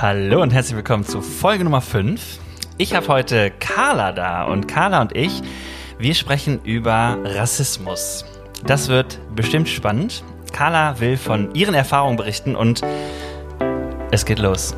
Hallo und herzlich willkommen zu Folge Nummer 5. Ich habe heute Carla da und Carla und ich, wir sprechen über Rassismus. Das wird bestimmt spannend. Carla will von ihren Erfahrungen berichten und es geht los.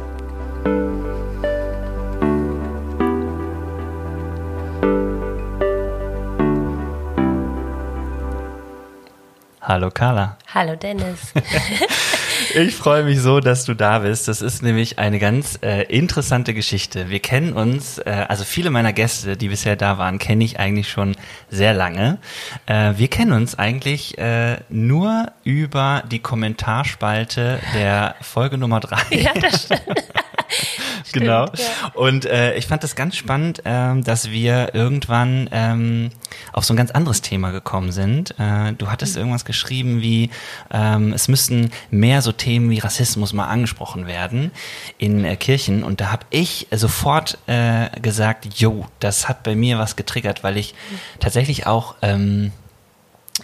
Hallo Carla. Hallo Dennis. ich freue mich so, dass du da bist. Das ist nämlich eine ganz äh, interessante Geschichte. Wir kennen uns, äh, also viele meiner Gäste, die bisher da waren, kenne ich eigentlich schon sehr lange. Äh, wir kennen uns eigentlich äh, nur über die Kommentarspalte der Folge Nummer drei. Ja, das stimmt. genau. ja. Und äh, ich fand das ganz spannend, ähm, dass wir irgendwann ähm, auf so ein ganz anderes Thema gekommen sind. Äh, du hattest mhm. irgendwas geschrieben wie, ähm, es müssten mehr so Themen wie Rassismus mal angesprochen werden in äh, Kirchen. Und da habe ich sofort äh, gesagt, jo, das hat bei mir was getriggert, weil ich mhm. tatsächlich auch ähm,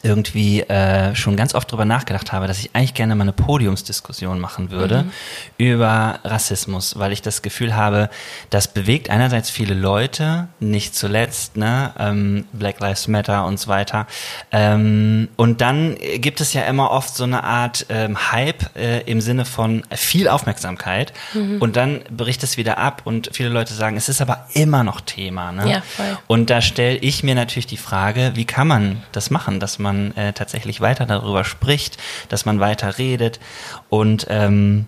irgendwie äh, schon ganz oft drüber nachgedacht habe, dass ich eigentlich gerne mal eine Podiumsdiskussion machen würde mhm. über Rassismus, weil ich das Gefühl habe, das bewegt einerseits viele Leute, nicht zuletzt, ne, ähm, Black Lives Matter und so weiter. Ähm, und dann gibt es ja immer oft so eine Art ähm, Hype äh, im Sinne von viel Aufmerksamkeit mhm. und dann bricht es wieder ab und viele Leute sagen, es ist aber immer noch Thema. Ne? Ja, voll. Und da stelle ich mir natürlich die Frage, wie kann man das machen, dass man man äh, tatsächlich weiter darüber spricht, dass man weiter redet. Und ähm,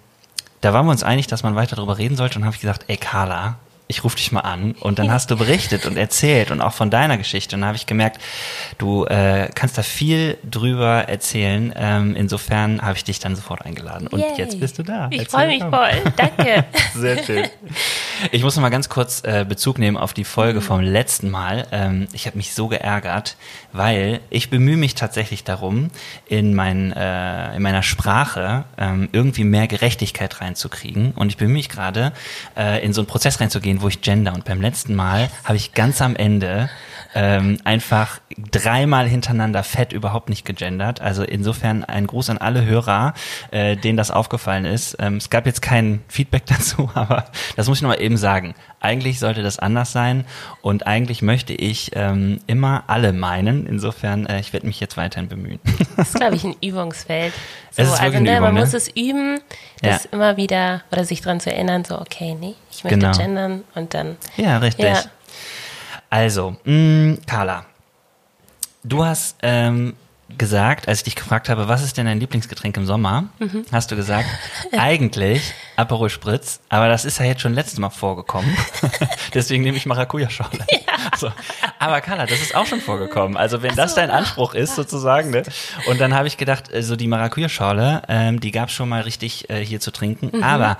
da waren wir uns einig, dass man weiter darüber reden sollte. Und habe ich gesagt, ey Carla, ich rufe dich mal an und dann hast du berichtet und erzählt und auch von deiner Geschichte und dann habe ich gemerkt, du äh, kannst da viel drüber erzählen. Ähm, insofern habe ich dich dann sofort eingeladen und Yay. jetzt bist du da. Ich freue mich voll. Danke. Sehr schön. Ich muss noch mal ganz kurz äh, Bezug nehmen auf die Folge mhm. vom letzten Mal. Ähm, ich habe mich so geärgert, weil ich bemühe mich tatsächlich darum, in, mein, äh, in meiner Sprache ähm, irgendwie mehr Gerechtigkeit reinzukriegen und ich bemühe mich gerade, äh, in so einen Prozess reinzugehen, wo ich gender. Und beim letzten Mal habe ich ganz am Ende ähm, einfach dreimal hintereinander fett überhaupt nicht gegendert. Also insofern ein Gruß an alle Hörer, äh, denen das aufgefallen ist. Ähm, es gab jetzt kein Feedback dazu, aber das muss ich nochmal eben sagen. Eigentlich sollte das anders sein und eigentlich möchte ich ähm, immer alle meinen. Insofern, äh, ich werde mich jetzt weiterhin bemühen. Das ist, glaube ich, ein Übungsfeld. So, es ist also ne, Übung, man ne? muss es üben, das ja. immer wieder oder sich daran zu erinnern, so okay, nee, ich möchte genau. gendern und dann. Ja, richtig. Ja. Also, mh, mm, Carla, du hast ähm, gesagt, als ich dich gefragt habe, was ist denn dein Lieblingsgetränk im Sommer, mhm. hast du gesagt, eigentlich Aperol Spritz, aber das ist ja jetzt schon letztes Mal vorgekommen. Deswegen nehme ich Maracuja-Schorle. Ja. So. Aber Carla, das ist auch schon vorgekommen. Also wenn so, das dein Anspruch ist, sozusagen. Ne? Und dann habe ich gedacht, äh, so die Maracuja-Schorle, ähm, die gab es schon mal richtig äh, hier zu trinken. Mhm. Aber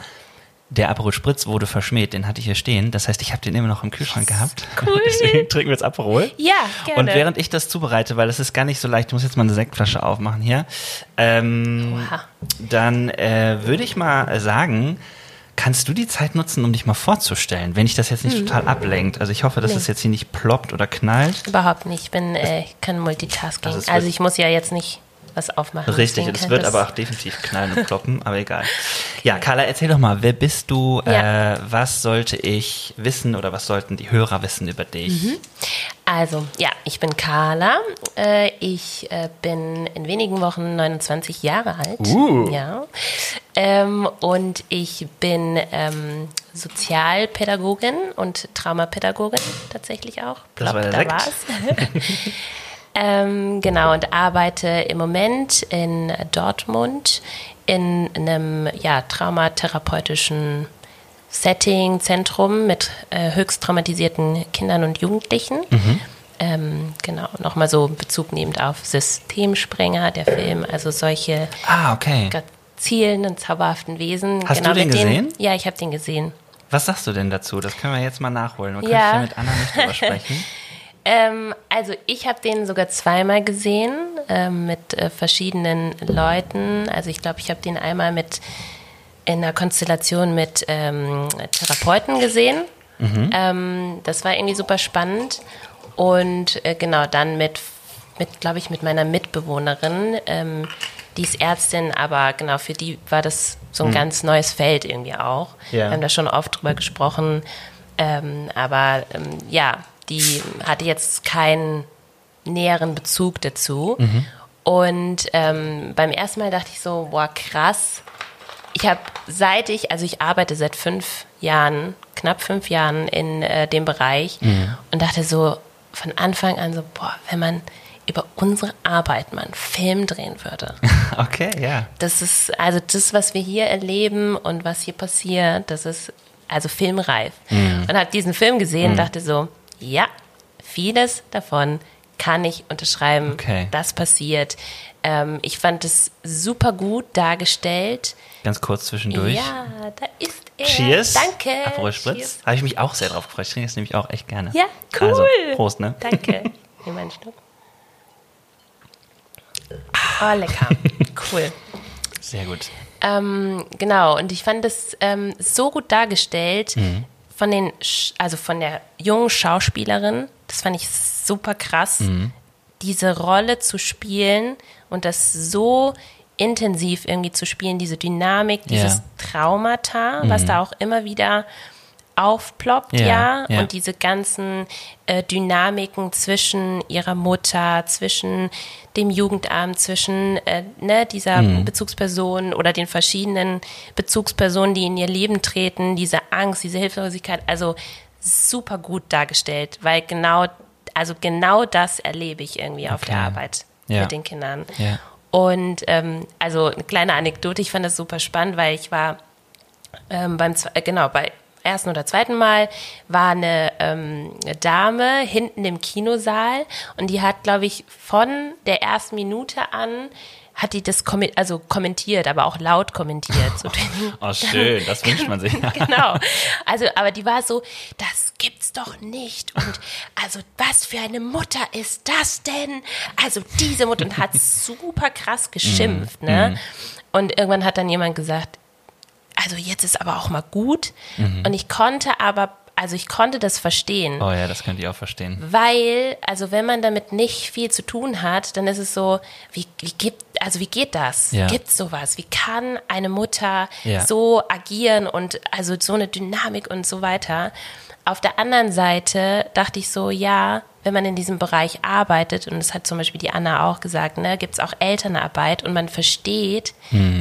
der Aperol Spritz wurde verschmäht, den hatte ich hier stehen. Das heißt, ich habe den immer noch im Kühlschrank yes, gehabt. Cool. Deswegen trinken wir jetzt Aperol. Ja, gerne. Und während ich das zubereite, weil das ist gar nicht so leicht, ich muss jetzt mal eine Sektflasche aufmachen hier, ähm, dann äh, würde ich mal sagen, kannst du die Zeit nutzen, um dich mal vorzustellen, wenn ich das jetzt nicht mhm. total ablenkt? Also ich hoffe, dass nee. das jetzt hier nicht ploppt oder knallt. Überhaupt nicht. Ich bin, äh, kann Multitasking. Also, also ich muss ja jetzt nicht was aufmachen. Richtig, es wird aber auch definitiv knallen und kloppen, aber egal. Ja, Carla, erzähl doch mal, wer bist du? Ja. Äh, was sollte ich wissen oder was sollten die Hörer wissen über dich? Mhm. Also, ja, ich bin Carla. Äh, ich äh, bin in wenigen Wochen 29 Jahre alt. Uh. Ja. Ähm, und ich bin ähm, Sozialpädagogin und Traumapädagogin tatsächlich auch. Das Glaub, war da war's. Ähm, genau, und arbeite im Moment in Dortmund in einem ja, traumatherapeutischen Setting, Zentrum mit äh, höchst traumatisierten Kindern und Jugendlichen. Mhm. Ähm, genau, nochmal so Bezug nehmend auf Systemsprenger, der Film, also solche ah, okay. zielenden, zauberhaften Wesen. Hast genau, du den gesehen? Denen, ja, ich habe den gesehen. Was sagst du denn dazu? Das können wir jetzt mal nachholen. Man ja. kann mit Anna nicht drüber sprechen. Ähm, also ich habe den sogar zweimal gesehen ähm, mit äh, verschiedenen Leuten. Also ich glaube, ich habe den einmal mit in einer Konstellation mit ähm, Therapeuten gesehen. Mhm. Ähm, das war irgendwie super spannend. Und äh, genau, dann mit, mit glaube ich, mit meiner Mitbewohnerin. Ähm, die ist Ärztin, aber genau, für die war das so ein ganz neues Feld irgendwie auch. Ja. Wir haben da schon oft drüber gesprochen. Ähm, aber ähm, ja, die hatte jetzt keinen näheren Bezug dazu. Und ähm, beim ersten Mal dachte ich so, boah, krass. Ich habe seit ich, also ich arbeite seit fünf Jahren, knapp fünf Jahren in äh, dem Bereich und dachte so von Anfang an so, boah, wenn man über unsere Arbeit mal einen Film drehen würde. Okay, ja. Das ist, also das, was wir hier erleben und was hier passiert, das ist also filmreif. Und habe diesen Film gesehen, dachte so, ja, vieles davon kann ich unterschreiben, Okay. das passiert. Ähm, ich fand es super gut dargestellt. Ganz kurz zwischendurch. Ja, da ist er. Cheers. Danke. Aperol Spritz. Habe ich mich auch sehr drauf gefreut. Ich trinke das nämlich auch echt gerne. Ja, cool. Also, Prost, ne? Danke. Nimm einen Schluck. Oh, lecker. Cool. Sehr gut. Ähm, genau, und ich fand das ähm, so gut dargestellt Mhm. Von den, Sch also von der jungen Schauspielerin. Das fand ich super krass, Mhm. diese Rolle zu spielen und das so intensiv irgendwie zu spielen, diese Dynamik, dieses Ja. Mhm. Traumata, was da auch immer wieder aufploppt, Ja, ja, ja. und diese ganzen äh, Dynamiken zwischen ihrer Mutter, zwischen dem Jugendamt, zwischen äh, ne, dieser Mhm. Bezugsperson oder den verschiedenen Bezugspersonen, die in ihr Leben treten, diese Angst, diese Hilflosigkeit, also super gut dargestellt, weil genau, also genau das erlebe ich irgendwie auf der Okay. Arbeit Ja. mit den Kindern. Und ähm, also eine kleine Anekdote, ich fand das super spannend, weil ich war ähm, beim äh, genau bei ersten oder zweiten Mal war eine, ähm, Dame hinten im Kinosaal und die hat, glaube ich, von der ersten Minute an hat die das kommen- also kommentiert, aber auch laut kommentiert. So, Oh, schön. Das wünscht man sich. genau. Also, aber die war so, das gibt's doch nicht. Und also, was für eine Mutter ist das denn? Also, diese Mutter und hat super krass geschimpft, ne? Und irgendwann hat dann jemand gesagt, also jetzt ist aber auch mal gut. Und ich konnte aber, also ich konnte das verstehen. Oh ja, das könnt ihr auch verstehen. Weil, also wenn man damit nicht viel zu tun hat, dann ist es so, wie, wie gibt, also wie geht das? Ja. Gibt's sowas? Wie kann eine Mutter Ja. so agieren und also so eine Dynamik und so weiter? Auf der anderen Seite dachte ich so, ja, wenn man in diesem Bereich arbeitet, und das hat zum Beispiel die Anna auch gesagt, ne, gibt's auch Elternarbeit und man versteht,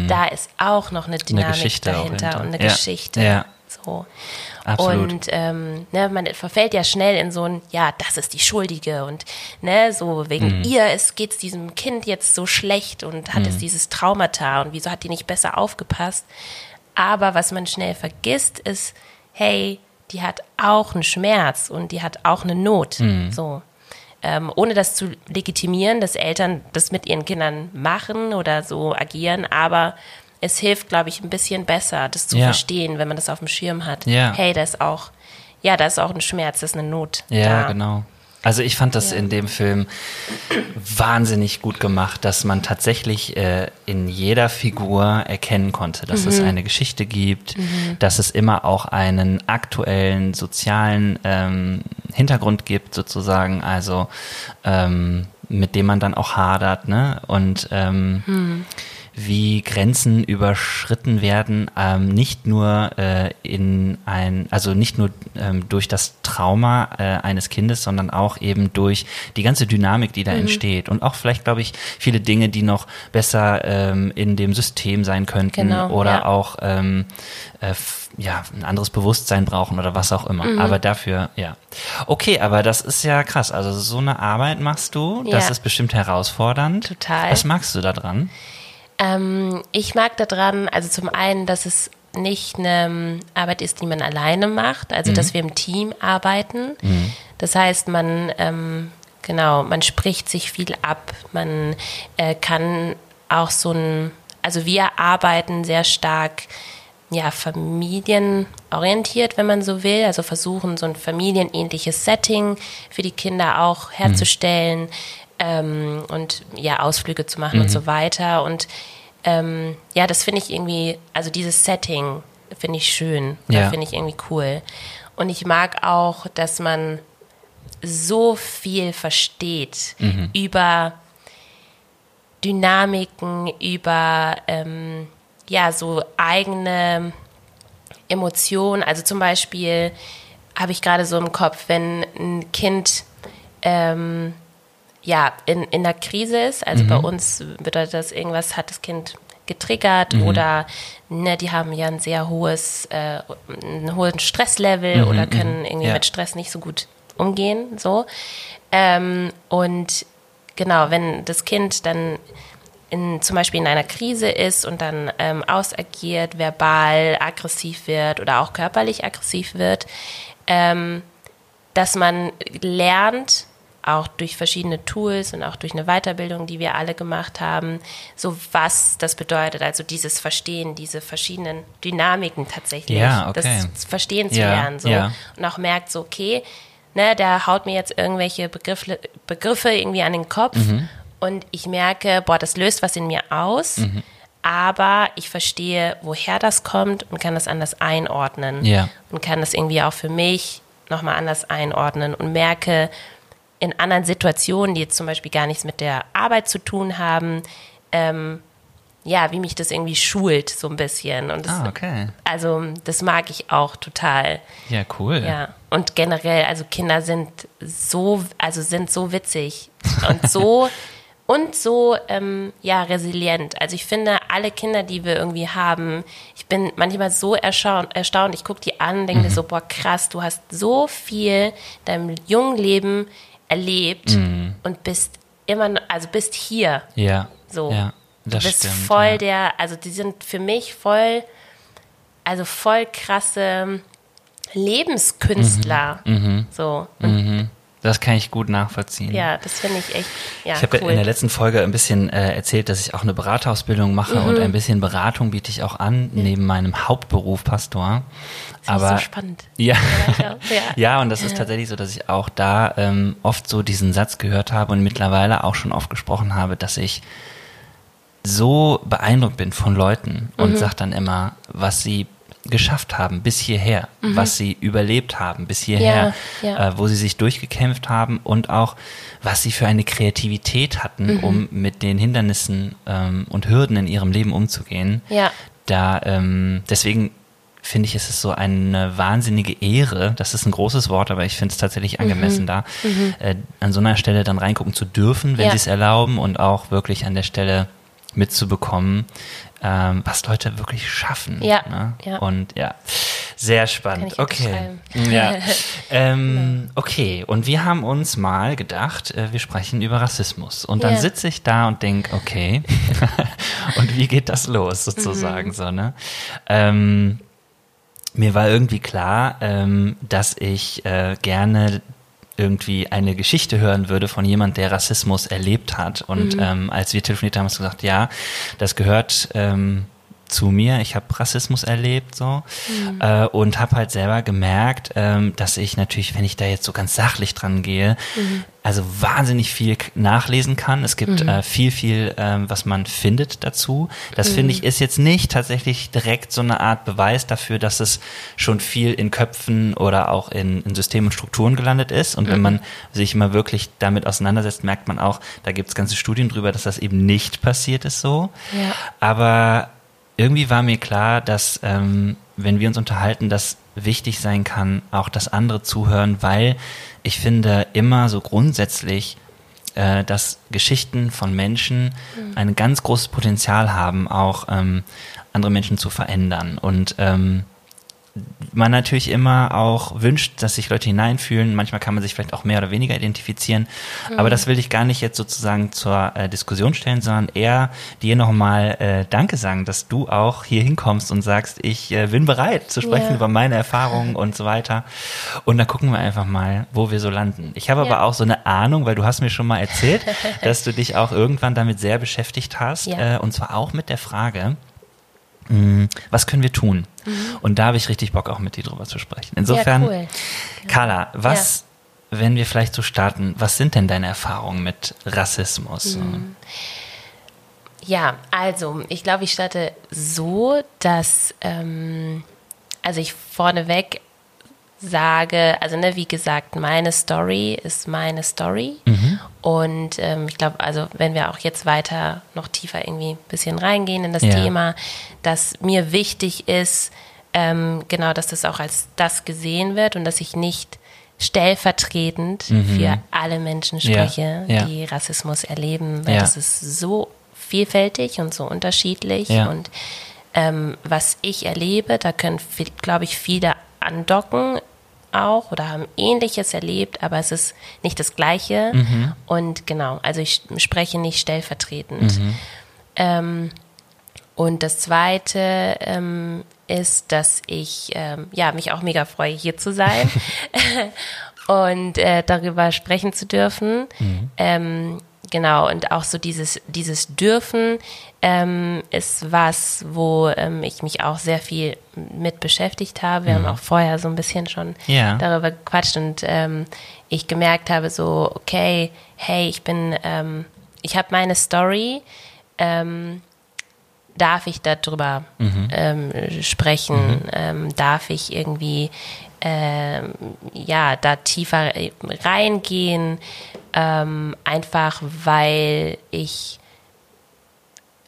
da ist auch noch eine Dynamik auch dahinter hinter. und eine Ja. Geschichte. Ja. So. Absolut. Und ähm, ne, man verfällt ja schnell in so ein, ja, das ist die Schuldige und ne, so wegen Mhm. ihr geht's diesem Kind jetzt so schlecht und hat Mhm. es dieses Traumata und wieso hat die nicht besser aufgepasst? Aber was man schnell vergisst, ist, hey, die hat auch einen Schmerz und die hat auch eine Not. Mhm. So. Ähm, ohne das zu legitimieren, dass Eltern das mit ihren Kindern machen oder so agieren, aber es hilft, glaube ich, ein bisschen besser, das zu Ja. verstehen, wenn man das auf dem Schirm hat. Ja. Hey, da ist auch, ja, da ist auch ein Schmerz, das ist eine Not. Ja, da. genau. Also ich fand das Ja. in dem Film wahnsinnig gut gemacht, dass man tatsächlich äh, in jeder Figur erkennen konnte, dass Mhm. es eine Geschichte gibt, dass es immer auch einen aktuellen sozialen ähm, Hintergrund gibt, sozusagen, also ähm, mit dem man dann auch hadert, ne? Und ähm, Mhm. Wie Grenzen überschritten werden, ähm, nicht nur äh, in ein, also nicht nur ähm, durch das Trauma äh, eines Kindes, sondern auch eben durch die ganze Dynamik, die da Mhm. entsteht und auch vielleicht, glaube ich, viele Dinge, die noch besser ähm, in dem System sein könnten Genau, oder ja. auch ähm, äh, ja ein anderes Bewusstsein brauchen oder was auch immer. Mhm. Aber dafür, ja. Okay, aber das ist ja krass. Also so eine Arbeit machst du, das Ja. ist bestimmt herausfordernd. Total. Was magst du da dran? Ähm, ich mag daran, also zum einen, dass es nicht eine ähm, Arbeit ist, die man alleine macht, also dass wir im Team arbeiten. Das heißt, man ähm, genau, man spricht sich viel ab, man äh, kann auch so ein, also wir arbeiten sehr stark ja, familienorientiert, wenn man so will. Also versuchen, so ein familienähnliches Setting für die Kinder auch herzustellen ähm, und ja, Ausflüge zu machen und so weiter. Und ähm, ja, das finde ich irgendwie, also dieses Setting finde ich schön, Ja. finde ich irgendwie cool. Und ich mag auch, dass man so viel versteht über Dynamiken, über ähm, ja, so eigene Emotionen. Also zum Beispiel habe ich gerade so im Kopf, wenn ein Kind ähm, ja, in, in der Krise ist. Also mhm. bei uns bedeutet das, irgendwas hat das Kind getriggert mhm. oder ne, die haben ja ein sehr hohes, äh, einen hohen Stresslevel mhm, oder mhm. können irgendwie ja. mit Stress nicht so gut umgehen. So. Ähm, und genau, wenn das Kind dann in, zum Beispiel in einer Krise ist und dann ähm, ausagiert, verbal aggressiv wird oder auch körperlich aggressiv wird, ähm, dass man lernt, auch durch verschiedene Tools und auch durch eine Weiterbildung, die wir alle gemacht haben, so was das bedeutet, also dieses Verstehen, diese verschiedenen Dynamiken tatsächlich, ja, okay. das Verstehen zu ja, lernen, so ja. und auch merkt so, okay, ne, der haut mir jetzt irgendwelche Begriffe, Begriffe irgendwie an den Kopf mhm. und ich merke, boah, das löst was in mir aus. Mhm aber ich verstehe, woher das kommt und kann das anders einordnen. Ja. Und kann das irgendwie auch für mich nochmal anders einordnen und merke, in anderen Situationen, die jetzt zum Beispiel gar nichts mit der Arbeit zu tun haben, ähm, ja, wie mich das irgendwie schult, so ein bisschen. Und das, ah, okay. Also, das mag ich auch total. Ja, cool. Ja. Und generell, also Kinder sind so, also sind so witzig und so und so, ähm, ja, resilient. Also ich finde, alle Kinder, die wir irgendwie haben, ich bin manchmal so erstaunt, erstaunt. ich gucke die an, denke mhm. so, boah, krass, du hast so viel deinem jungen Leben erlebt mhm. und bist immer, also bist hier. Ja. So. Ja, das du bist stimmt, voll ja. der, also die sind für mich voll, also voll krasse Lebenskünstler. Mhm. Mhm. So. Mhm. Das kann ich gut nachvollziehen. Ja, das finde ich echt. Ja, ich habe cool. in der letzten Folge ein bisschen äh, erzählt, dass ich auch eine Beraterausbildung mache mhm. und ein bisschen Beratung biete ich auch an, ja. neben meinem Hauptberuf Pastor. Das Aber, ist so spannend. Ja, ja. ja, und das ist tatsächlich so, dass ich auch da ähm, oft so diesen Satz gehört habe und mittlerweile auch schon oft gesprochen habe, dass ich so beeindruckt bin von Leuten und mhm. sage dann immer, was sie geschafft haben bis hierher, mhm. was sie überlebt haben bis hierher, ja, ja. Äh, wo sie sich durchgekämpft haben und auch was sie für eine Kreativität hatten, mhm. um mit den Hindernissen ähm, und Hürden in ihrem Leben umzugehen. Ja. Da ähm, deswegen finde ich, ist es so eine wahnsinnige Ehre. Das ist ein großes Wort, aber ich finde es tatsächlich angemessen mhm. da, mhm. äh, an so einer Stelle dann reingucken zu dürfen, wenn ja. sie es erlauben und auch wirklich an der Stelle mitzubekommen, ähm, was Leute wirklich schaffen. Ja, ne? ja. Und ja, sehr spannend. okay. Ja. ähm, okay, und wir haben uns mal gedacht, äh, wir sprechen über Rassismus. Und dann ja. sitze ich da und denke, okay, und wie geht das los sozusagen mhm. so, ne? Ähm, mir war irgendwie klar, ähm, dass ich äh, gerne irgendwie eine Geschichte hören würde von jemand, der Rassismus erlebt hat. Und mhm. ähm, als wir telefoniert haben, hast du gesagt, ja, das gehört ähm, zu mir. Ich habe Rassismus erlebt so mhm. äh, und habe halt selber gemerkt, ähm, dass ich natürlich, wenn ich da jetzt so ganz sachlich dran gehe, mhm. also wahnsinnig viel nachlesen kann. Es gibt mhm. äh, viel, viel, ähm, was man findet dazu. Das finde ich mhm. ist jetzt nicht tatsächlich direkt so eine Art Beweis dafür, dass es schon viel in Köpfen oder auch in, in Systemen und Strukturen gelandet ist. Und wenn mhm. man sich mal wirklich damit auseinandersetzt, merkt man auch, da gibt es ganze Studien drüber, dass das eben nicht passiert ist so. Ja. Aber irgendwie war mir klar, dass ähm, wenn wir uns unterhalten, das wichtig sein kann, auch das andere zuhören, weil ich finde immer so grundsätzlich, äh, dass Geschichten von Menschen mhm. ein ganz großes Potenzial haben, auch ähm, andere Menschen zu verändern. Und ähm, man natürlich immer auch wünscht, dass sich Leute hineinfühlen. Manchmal kann man sich vielleicht auch mehr oder weniger identifizieren. Mhm. Aber das will ich gar nicht jetzt sozusagen zur äh, Diskussion stellen, sondern eher dir nochmal äh, Danke sagen, dass du auch hier hinkommst und sagst, ich äh, bin bereit zu sprechen ja. über meine Erfahrungen und so weiter. Und dann gucken wir einfach mal, wo wir so landen. Ich habe ja. aber auch so eine Ahnung, weil du hast mir schon mal erzählt, dass du dich auch irgendwann damit sehr beschäftigt hast. Ja. Äh, und zwar auch mit der Frage, mh, was können wir tun? Mhm. Und da habe ich richtig Bock, auch mit dir drüber zu sprechen. Insofern, ja, cool. Carla, was, ja. wenn wir vielleicht so starten, was sind denn deine Erfahrungen mit Rassismus? Mhm. Ja, also ich glaube, ich starte so, dass, ähm, also ich vorneweg sage, also ne, wie gesagt, meine Story ist meine Story. Mhm. Und ähm, ich glaube, also wenn wir auch jetzt weiter noch tiefer irgendwie ein bisschen reingehen in das Ja. Thema, dass mir wichtig ist, ähm, genau, dass das auch als das gesehen wird und dass ich nicht stellvertretend für alle Menschen Mhm. Ja, spreche, ja. die Rassismus erleben, weil Ja. das ist so vielfältig und so unterschiedlich und ähm, was ich erlebe, da können, glaube ich, viele andocken auch oder haben Ähnliches erlebt, aber es ist nicht das Gleiche. Mhm. Und genau, also ich spreche nicht stellvertretend. Mhm. Ähm, und das Zweite ähm, ist, dass ich ähm, ja, mich auch mega freue, hier zu sein und äh, darüber sprechen zu dürfen. Ähm, genau, und auch so dieses, dieses Dürfen ähm, ist was, wo ähm, ich mich auch sehr viel mit beschäftigt habe. Wir haben auch vorher so ein bisschen schon Ja. darüber gequatscht und ähm, ich gemerkt habe, so, okay, hey, ich bin, ähm, ich habe meine Story, ähm, darf ich darüber ähm, sprechen? Ähm, darf ich irgendwie ähm, ja da tiefer reingehen? Ähm, einfach weil ich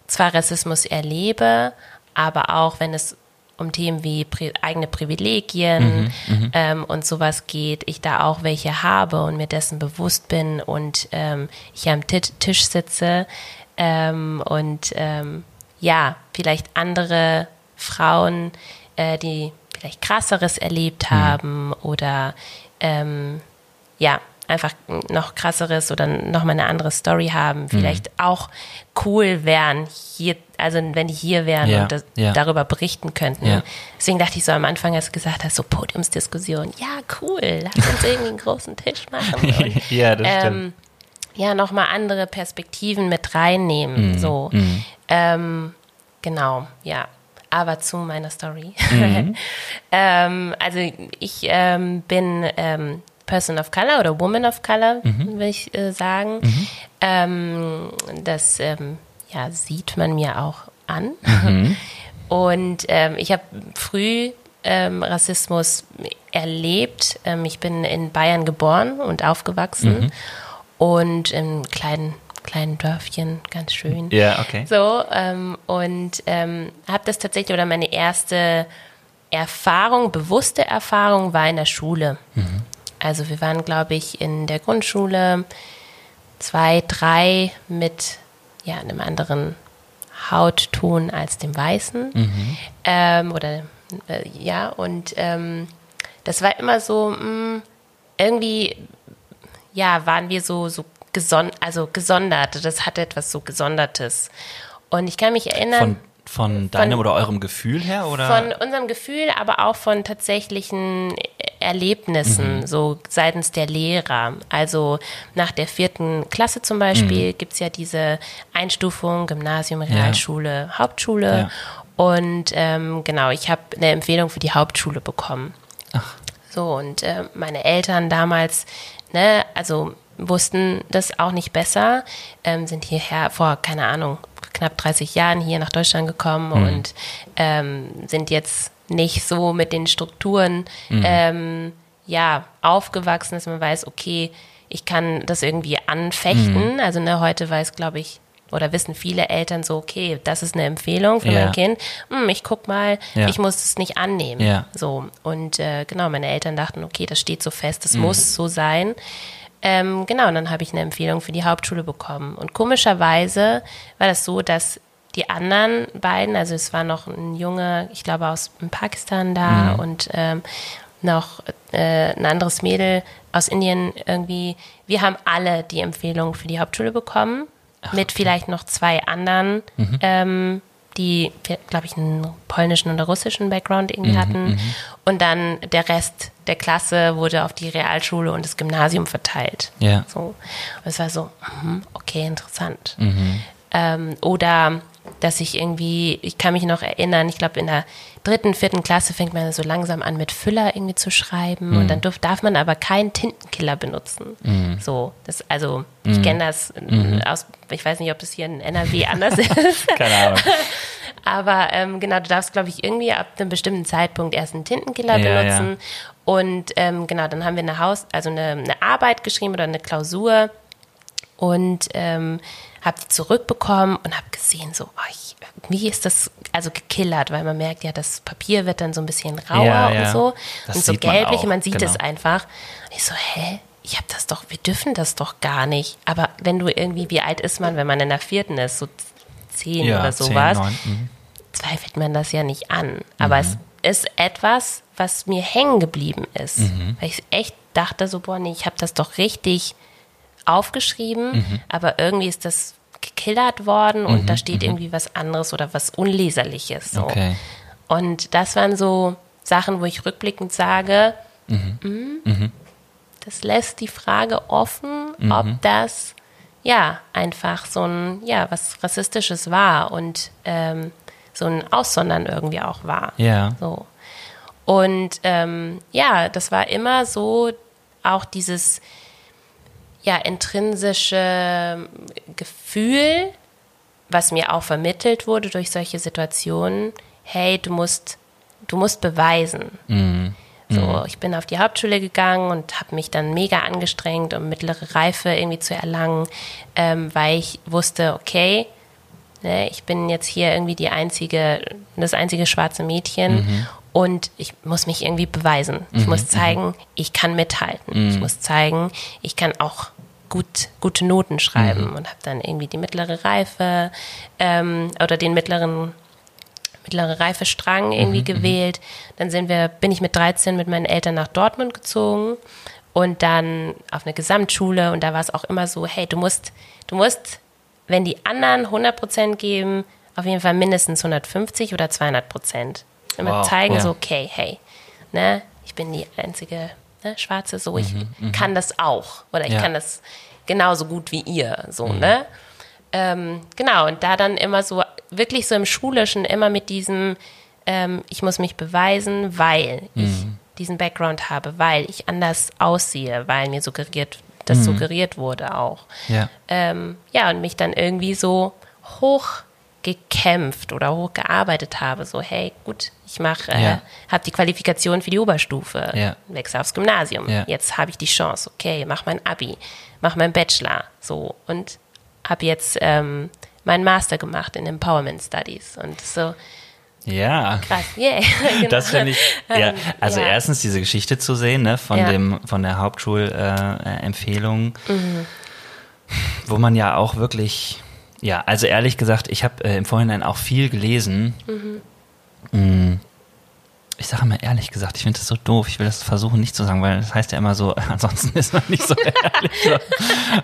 zwar Rassismus erlebe, aber auch wenn es um Themen wie pri eigene Privilegien ähm, und sowas geht, ich da auch welche habe und mir dessen bewusst bin und ähm, ich am Ti- Tisch sitze ähm, und ähm, ja, vielleicht andere Frauen, äh, die vielleicht krasseres erlebt haben oder ähm, ja, einfach noch krasseres oder nochmal eine andere Story haben, vielleicht auch cool wären, hier, also wenn die hier wären Ja, und das, ja. darüber berichten könnten. Ja. Deswegen dachte ich so am Anfang, als du gesagt hast, so Podiumsdiskussion, ja, cool, lass uns irgendwie einen großen Tisch machen. Und, ja, das ähm, stimmt. ja, nochmal andere Perspektiven mit reinnehmen. Mhm, So. Ähm, genau, ja. Aber zu meiner Story. Mhm. ähm, also ich ähm, bin ähm, Person of Color oder Woman of Color, Mhm. würde ich äh, sagen. Ähm, das ähm, ja, sieht man mir auch an. Mhm. Und ähm, ich habe früh Rassismus erlebt. Ich bin in Bayern geboren und aufgewachsen Mhm. und im kleinen, kleinen Dörfchen, ganz schön. Ja, okay. So, ähm, und ähm, habe das tatsächlich, oder meine erste Erfahrung, bewusste Erfahrung war in der Schule. Also wir waren, glaube ich, in der Grundschule zwei, drei mit ja, einem anderen Hautton als dem weißen. Ähm, oder äh, ja, und ähm, das war immer so, mh, irgendwie, ja, waren wir so, so geson also gesondert. Das hatte etwas so Gesondertes. Und ich kann mich erinnern. Von, von deinem oder eurem Gefühl her? Oder? Von unserem Gefühl, aber auch von tatsächlichen Erlebnissen, so seitens der Lehrer. Also nach der vierten Klasse zum Beispiel gibt's ja diese Einstufung, Gymnasium, Realschule, Hauptschule. Ja. Und ähm, genau, ich habe eine Empfehlung für die Hauptschule bekommen. So, und äh, meine Eltern damals, ne, also wussten das auch nicht besser, ähm, sind hierher vor, keine Ahnung, knapp 30 Jahren hier nach Deutschland gekommen und ähm, sind jetzt nicht so mit den Strukturen ähm, ja, aufgewachsen, dass man weiß, okay, ich kann das irgendwie anfechten. Also ne, heute weiß, glaube ich, oder wissen viele Eltern so, okay, das ist eine Empfehlung für Ja. mein Kind. Hm, ich guck mal, Ja. ich muss es nicht annehmen. Ja. So, und äh, genau, meine Eltern dachten, okay, das steht so fest, Mhm. das muss so sein. Ähm, genau, und dann habe ich eine Empfehlung für die Hauptschule bekommen. Und komischerweise war das so, dass die anderen beiden, also es war noch ein Junge, ich glaube aus Pakistan da Mhm. und ähm, noch äh, ein anderes Mädel aus Indien irgendwie, wir haben alle die Empfehlung für die Hauptschule bekommen, mit vielleicht noch zwei anderen, Mhm. ähm, die, glaube ich, einen polnischen oder russischen Background irgendwie Mhm, hatten. Und dann der Rest der Klasse wurde auf die Realschule und das Gymnasium verteilt. Ja. So. Und es war so, mhm, okay, interessant. Mhm. Ähm, oder dass ich irgendwie, ich kann mich noch erinnern, ich glaube in der dritten, vierten Klasse fängt man so langsam an mit Füller irgendwie zu schreiben und dann darf, darf man aber keinen Tintenkiller benutzen. So, das, also ich kenne das äh, aus, ich weiß nicht, ob das hier in NRW anders ist. Keine Ahnung. Aber ähm, genau, du darfst, glaube ich, irgendwie ab einem bestimmten Zeitpunkt erst einen Tintenkiller Ja, benutzen. Und ähm, genau, dann haben wir eine Haus, also eine, eine Arbeit geschrieben oder eine Klausur und ähm, habe die zurückbekommen und habe gesehen, so, oh, ich, wie ist das also gekillert, weil man merkt ja, das Papier wird dann so ein bisschen rauer Ja, ja. und so Das und so man gelblich und man sieht genau. es einfach. Und ich so, hä? Ich habe das doch, wir dürfen das doch gar nicht. Aber wenn du irgendwie, wie alt ist man, wenn man in der vierten ist, so zehn oder zehn, sowas, neun, mhm. zweifelt man das ja nicht an. Aber Mhm. es ist etwas, was mir hängen geblieben ist. Mhm. Weil ich echt dachte so, boah, nee, ich habe das doch richtig aufgeschrieben, Mhm. aber irgendwie ist das gekillert worden und da steht irgendwie was anderes oder was Unleserliches. So. Okay. Und das waren so Sachen, wo ich rückblickend sage, Mhm. mm, das lässt die Frage offen, Mhm. ob das ja einfach so ein, ja, was Rassistisches war und ähm, so ein Aussondern irgendwie auch war. Ja. So. Und ähm, ja, das war immer so auch dieses ja, intrinsische Gefühl, was mir auch vermittelt wurde durch solche Situationen, hey, du musst, du musst beweisen. So, ich bin auf die Hauptschule gegangen und habe mich dann mega angestrengt, um mittlere Reife irgendwie zu erlangen, ähm, weil ich wusste, okay, ne, ich bin jetzt hier irgendwie die einzige, das einzige schwarze Mädchen und ich muss mich irgendwie beweisen. Ich muss zeigen, ich kann mithalten. Ich muss zeigen, ich kann auch gut, gute Noten schreiben und habe dann irgendwie die mittlere Reife ähm, oder den mittleren mittlere Reifestrang irgendwie gewählt. Dann sind wir, bin ich mit 13 mit meinen Eltern nach Dortmund gezogen und dann auf eine Gesamtschule und da war es auch immer so, hey, du musst, du musst, wenn die anderen 100 Prozent geben, auf jeden Fall mindestens 150 oder 200 Prozent. Immer Wow, zeigen ja. so, okay, hey, ne, ich bin die einzige ne, Schwarze, so, ich kann das auch oder ich Ja. kann das genauso gut wie ihr, so, ne? Ähm, genau, und da dann immer so, wirklich so im Schulischen, immer mit diesem, ähm, ich muss mich beweisen, weil ich diesen Background habe, weil ich anders aussehe, weil mir suggeriert, das suggeriert wurde auch. Ja. Ähm, ja, und mich dann irgendwie so hochgekämpft oder hochgearbeitet habe. So, hey, gut, ich mache, äh, Ja. habe die Qualifikation für die Oberstufe, Ja. wechsle aufs Gymnasium. Ja. Jetzt habe ich die Chance, okay, mach mein Abi, mach mein Bachelor, so und habe jetzt ähm, meinen Master gemacht in Empowerment Studies und so Ja. krass, yeah. genau. Das finde ich, ja, Ähm, also ja. erstens diese Geschichte zu sehen, ne, von Ja. dem, von der Hauptschulempfehlung, äh, Mhm. wo man ja auch wirklich, ja, also ehrlich gesagt, ich habe äh, im Vorhinein auch viel gelesen. Mhm. Mm. Ich sage mal ehrlich gesagt, ich finde das so doof. Ich will das versuchen nicht zu sagen, weil das heißt ja immer so, ansonsten ist man nicht so ehrlich.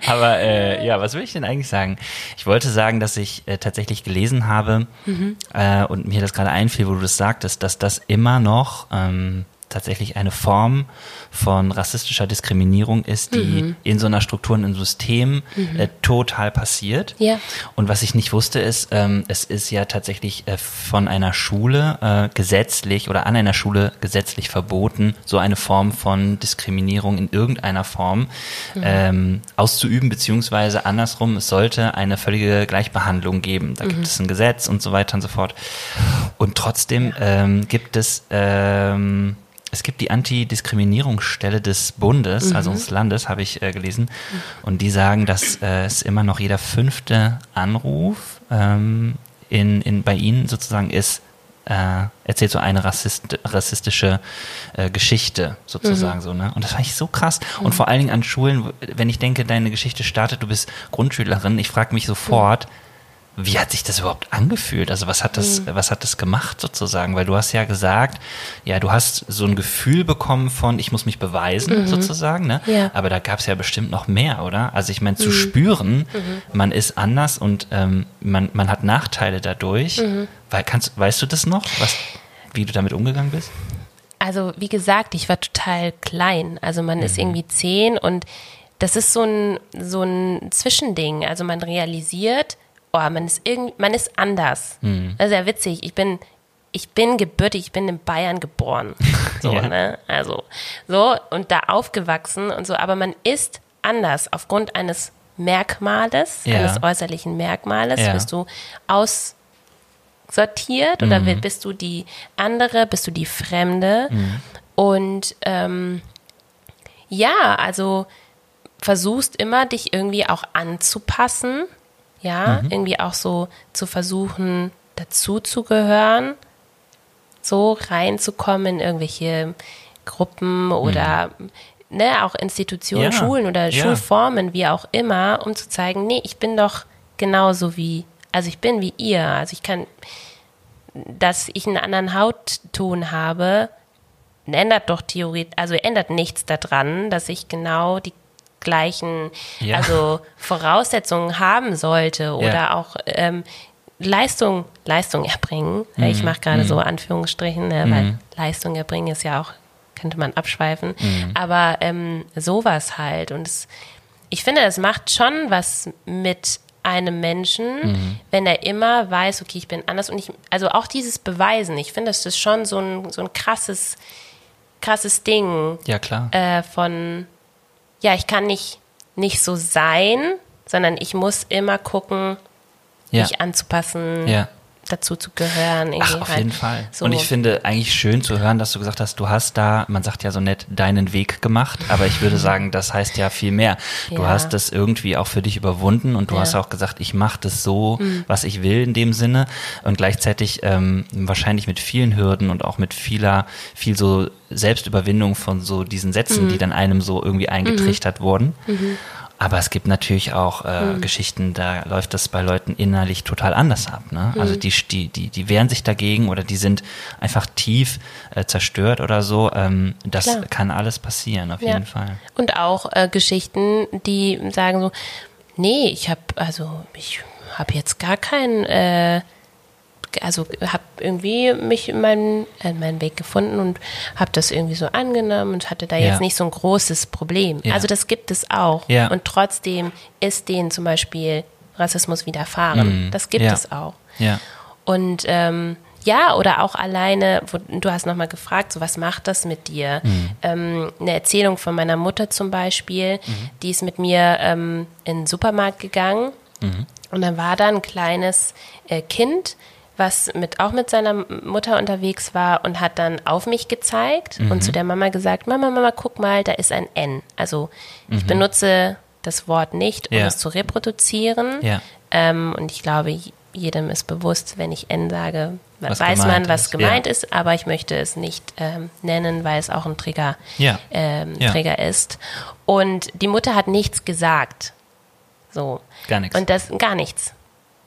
Aber äh, ja, was will ich denn eigentlich sagen? Ich wollte sagen, dass ich äh, tatsächlich gelesen habe äh, und mir das gerade einfiel, wo du das sagtest, dass das immer noch ähm, tatsächlich eine Form von rassistischer Diskriminierung ist, die in so einer Struktur und im System äh, total passiert. Ja. Und was ich nicht wusste, ist, ähm, es ist ja tatsächlich äh, von einer Schule äh, gesetzlich oder an einer Schule gesetzlich verboten, so eine Form von Diskriminierung in irgendeiner Form ähm, auszuüben, beziehungsweise andersrum, es sollte eine völlige Gleichbehandlung geben. Da gibt es ein Gesetz und so weiter und so fort. Und trotzdem ähm, gibt es ähm, es gibt die Antidiskriminierungsstelle des Bundes, also des Landes, habe ich äh, gelesen. Und die sagen, dass äh, es immer noch jeder fünfte Anruf ähm, in, in, bei ihnen sozusagen ist, äh, erzählt so eine rassist, rassistische äh, Geschichte sozusagen so, ne? Und das fand ich so krass. Und vor allen Dingen an Schulen, wenn ich denke, deine Geschichte startet, du bist Grundschülerin, ich frage mich sofort, wie hat sich das überhaupt angefühlt? Also was hat das, Mhm. was hat das gemacht sozusagen? Weil du hast ja gesagt, ja, du hast so ein Gefühl bekommen von, ich muss mich beweisen sozusagen, ne? Mhm. Ja. Mhm. Aber da gab es ja bestimmt noch mehr, oder? Also ich meine, zu spüren, man ist anders und ähm, man, man hat Nachteile dadurch. Mhm. Weil kannst, weißt du das noch, was, wie du damit umgegangen bist? Also wie gesagt, ich war total klein. Also man ist irgendwie zehn und das ist so ein, so ein Zwischending. Also man realisiert, oh, man ist irgendwie, man ist anders. Das ist ja witzig. Ich bin, ich bin gebürtig, ich bin in Bayern geboren. So, Ja. ne? Also, so und da aufgewachsen und so, aber man ist anders aufgrund eines Merkmales, Ja. eines äußerlichen Merkmales, Ja. wirst du aus sortiert oder wi- bist du die andere, bist du die Fremde? Und ähm, ja, also versuchst immer, dich irgendwie auch anzupassen, ja, mhm. irgendwie auch so zu versuchen, dazu zu gehören, so reinzukommen in irgendwelche Gruppen oder mhm. ne, auch Institutionen, ja. Schulen oder ja. Schulformen, wie auch immer, um zu zeigen, nee, ich bin doch genauso wie, also ich bin wie ihr, also ich kann, dass ich einen anderen Hautton habe, ändert doch theoretisch, also ändert nichts daran, dass ich genau die gleichen ja. also Voraussetzungen haben sollte oder ja. auch ähm, Leistung, Leistung erbringen. Mhm. Ich mache gerade mhm. so Anführungsstrichen, ne, mhm. weil Leistung erbringen ist ja auch, könnte man abschweifen. Mhm. Aber ähm, sowas halt. Und es, ich finde, es macht schon was mit einem Menschen, mhm. wenn er immer weiß, okay, ich bin anders. Und ich, also auch dieses Beweisen, ich finde, das ist schon so ein, so ein krasses, krasses Ding. Ja, klar. Äh, von, ja, ich kann nicht, nicht so sein, sondern ich muss immer gucken, ja. mich anzupassen, ja. Dazu zu gehören. Ach, auf halt jeden Fall. So. Und ich finde eigentlich schön zu hören, dass du gesagt hast, du hast da, man sagt ja so nett, deinen Weg gemacht, aber ich würde sagen, das heißt ja viel mehr. Ja. Du hast das irgendwie auch für dich überwunden und du hast auch gesagt, ich mache das so, mhm. was ich will in dem Sinne und gleichzeitig ähm, wahrscheinlich mit vielen Hürden und auch mit vieler, viel so Selbstüberwindung von so diesen Sätzen, mhm. die dann einem so irgendwie eingetrichtert mhm. wurden. Aber es gibt natürlich auch äh, mhm. Geschichten, da läuft das bei Leuten innerlich total anders ab. Ne? Mhm. Also die, die, die, die wehren sich dagegen oder die sind einfach tief äh, zerstört oder so. Ähm, das Klar. kann alles passieren, auf ja. jeden Fall. Und auch äh, Geschichten, die sagen so, nee, ich habe also ich habe jetzt gar keinen äh, also habe irgendwie mich in meinen, äh, meinen Weg gefunden und habe das irgendwie so angenommen und hatte da ja. jetzt nicht so ein großes Problem. Ja. Also das gibt es auch. Ja. Und trotzdem ist denen zum Beispiel Rassismus widerfahren. Mhm. Das gibt es auch. Ja. Und ähm, ja, oder auch alleine, wo, du hast nochmal gefragt, so was macht das mit dir? Mhm. Ähm, eine Erzählung von meiner Mutter zum Beispiel, mhm. die ist mit mir ähm, in den Supermarkt gegangen mhm. und dann war da ein kleines äh, Kind, was mit, auch mit seiner Mutter unterwegs war und hat dann auf mich gezeigt mhm. und zu der Mama gesagt, Mama, Mama, guck mal, da ist ein N. Also mhm. ich benutze das Wort nicht, um ja. es zu reproduzieren. Ja. Ähm, und ich glaube, jedem ist bewusst, wenn ich N sage, was weiß man, was ist. gemeint ja. ist, aber ich möchte es nicht ähm, nennen, weil es auch ein Trigger, ähm, Trigger ist. Und die Mutter hat nichts gesagt. So. Gar nichts. Und das gar nichts.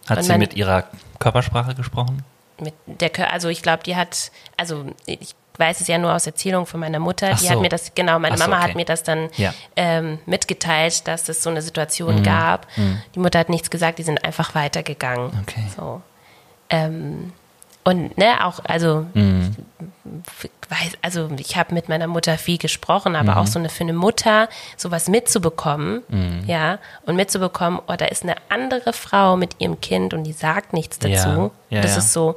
Hat sie mit ihrer Körpersprache gesprochen? Mit der, also ich glaube, die hat, also ich weiß es ja nur aus Erzählung von meiner Mutter. Ach die so. hat mir das, genau, meine so, Mama okay. hat mir das dann ja. ähm, mitgeteilt, dass es so eine Situation mhm. gab. Mhm. Die Mutter hat nichts gesagt, die sind einfach weitergegangen. Okay. So. Ähm, und ne, auch, also, mhm. weiß, also ich habe mit meiner Mutter viel gesprochen, aber mhm. auch so eine für eine Mutter sowas mitzubekommen, mhm. ja, und mitzubekommen, oh, da ist eine andere Frau mit ihrem Kind und die sagt nichts dazu. Ja. Ja, das ja. ist so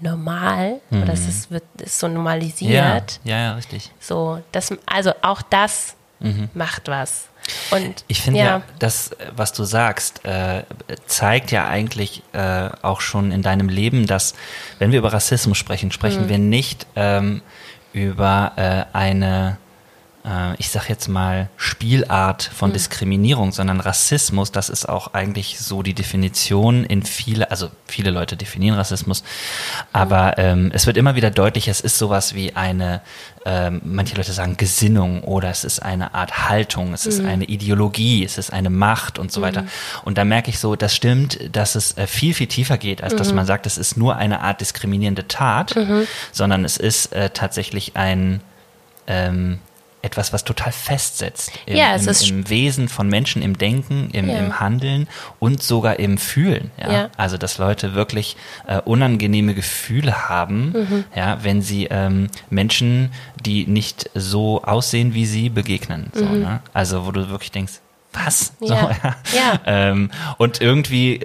normal oder das mhm. ist, wird, ist so normalisiert. Ja, ja, richtig. So, das, also auch das mhm. macht was. Und, ich finde ja. ja, das, was du sagst, äh, zeigt ja eigentlich äh, auch schon in deinem Leben, dass, wenn wir über Rassismus sprechen, sprechen mhm. wir nicht ähm, über äh, eine ich sag jetzt mal, Spielart von mhm. Diskriminierung, sondern Rassismus, das ist auch eigentlich so die Definition in viele, also viele Leute definieren Rassismus, aber ähm, es wird immer wieder deutlich, es ist sowas wie eine, ähm, manche Leute sagen Gesinnung oder es ist eine Art Haltung, es ist mhm. eine Ideologie, es ist eine Macht und so weiter. Mhm. Und da merke ich so, das stimmt, dass es äh, viel, viel tiefer geht, als dass mhm. man sagt, es ist nur eine Art diskriminierende Tat, sondern es ist äh, tatsächlich ein, ähm, etwas, was total festsetzt im, ja, im, im Wesen von Menschen, im Denken, im, ja. im Handeln und sogar im Fühlen. Ja? ja. Also dass Leute wirklich äh, unangenehme Gefühle haben, mhm. ja, wenn sie ähm, Menschen, die nicht so aussehen wie sie, begegnen. So, mhm. ne? Also wo du wirklich denkst, was? So, ja. ja. Ähm, und irgendwie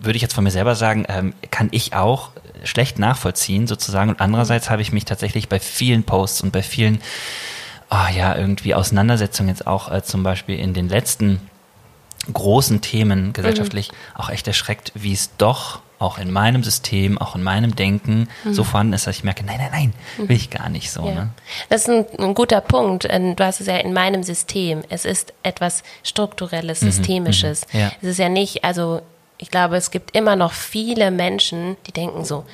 würde ich jetzt von mir selber sagen, ähm, kann ich auch schlecht nachvollziehen sozusagen. Und andererseits habe ich mich tatsächlich bei vielen Posts und bei vielen oh ja, irgendwie Auseinandersetzungen jetzt auch äh, zum Beispiel in den letzten großen Themen gesellschaftlich mhm. auch echt erschreckt, wie es doch auch in meinem System, auch in meinem Denken mhm. so vorhanden ist, dass ich merke, nein, nein, nein, mhm. will ich gar nicht so. Ja. Ne? Das ist ein, ein, guter Punkt. Du hast es ja in meinem System. Es ist etwas Strukturelles, mhm. Systemisches. Mhm. Ja. Es ist ja nicht, also ich glaube, es gibt immer noch viele Menschen, die denken so,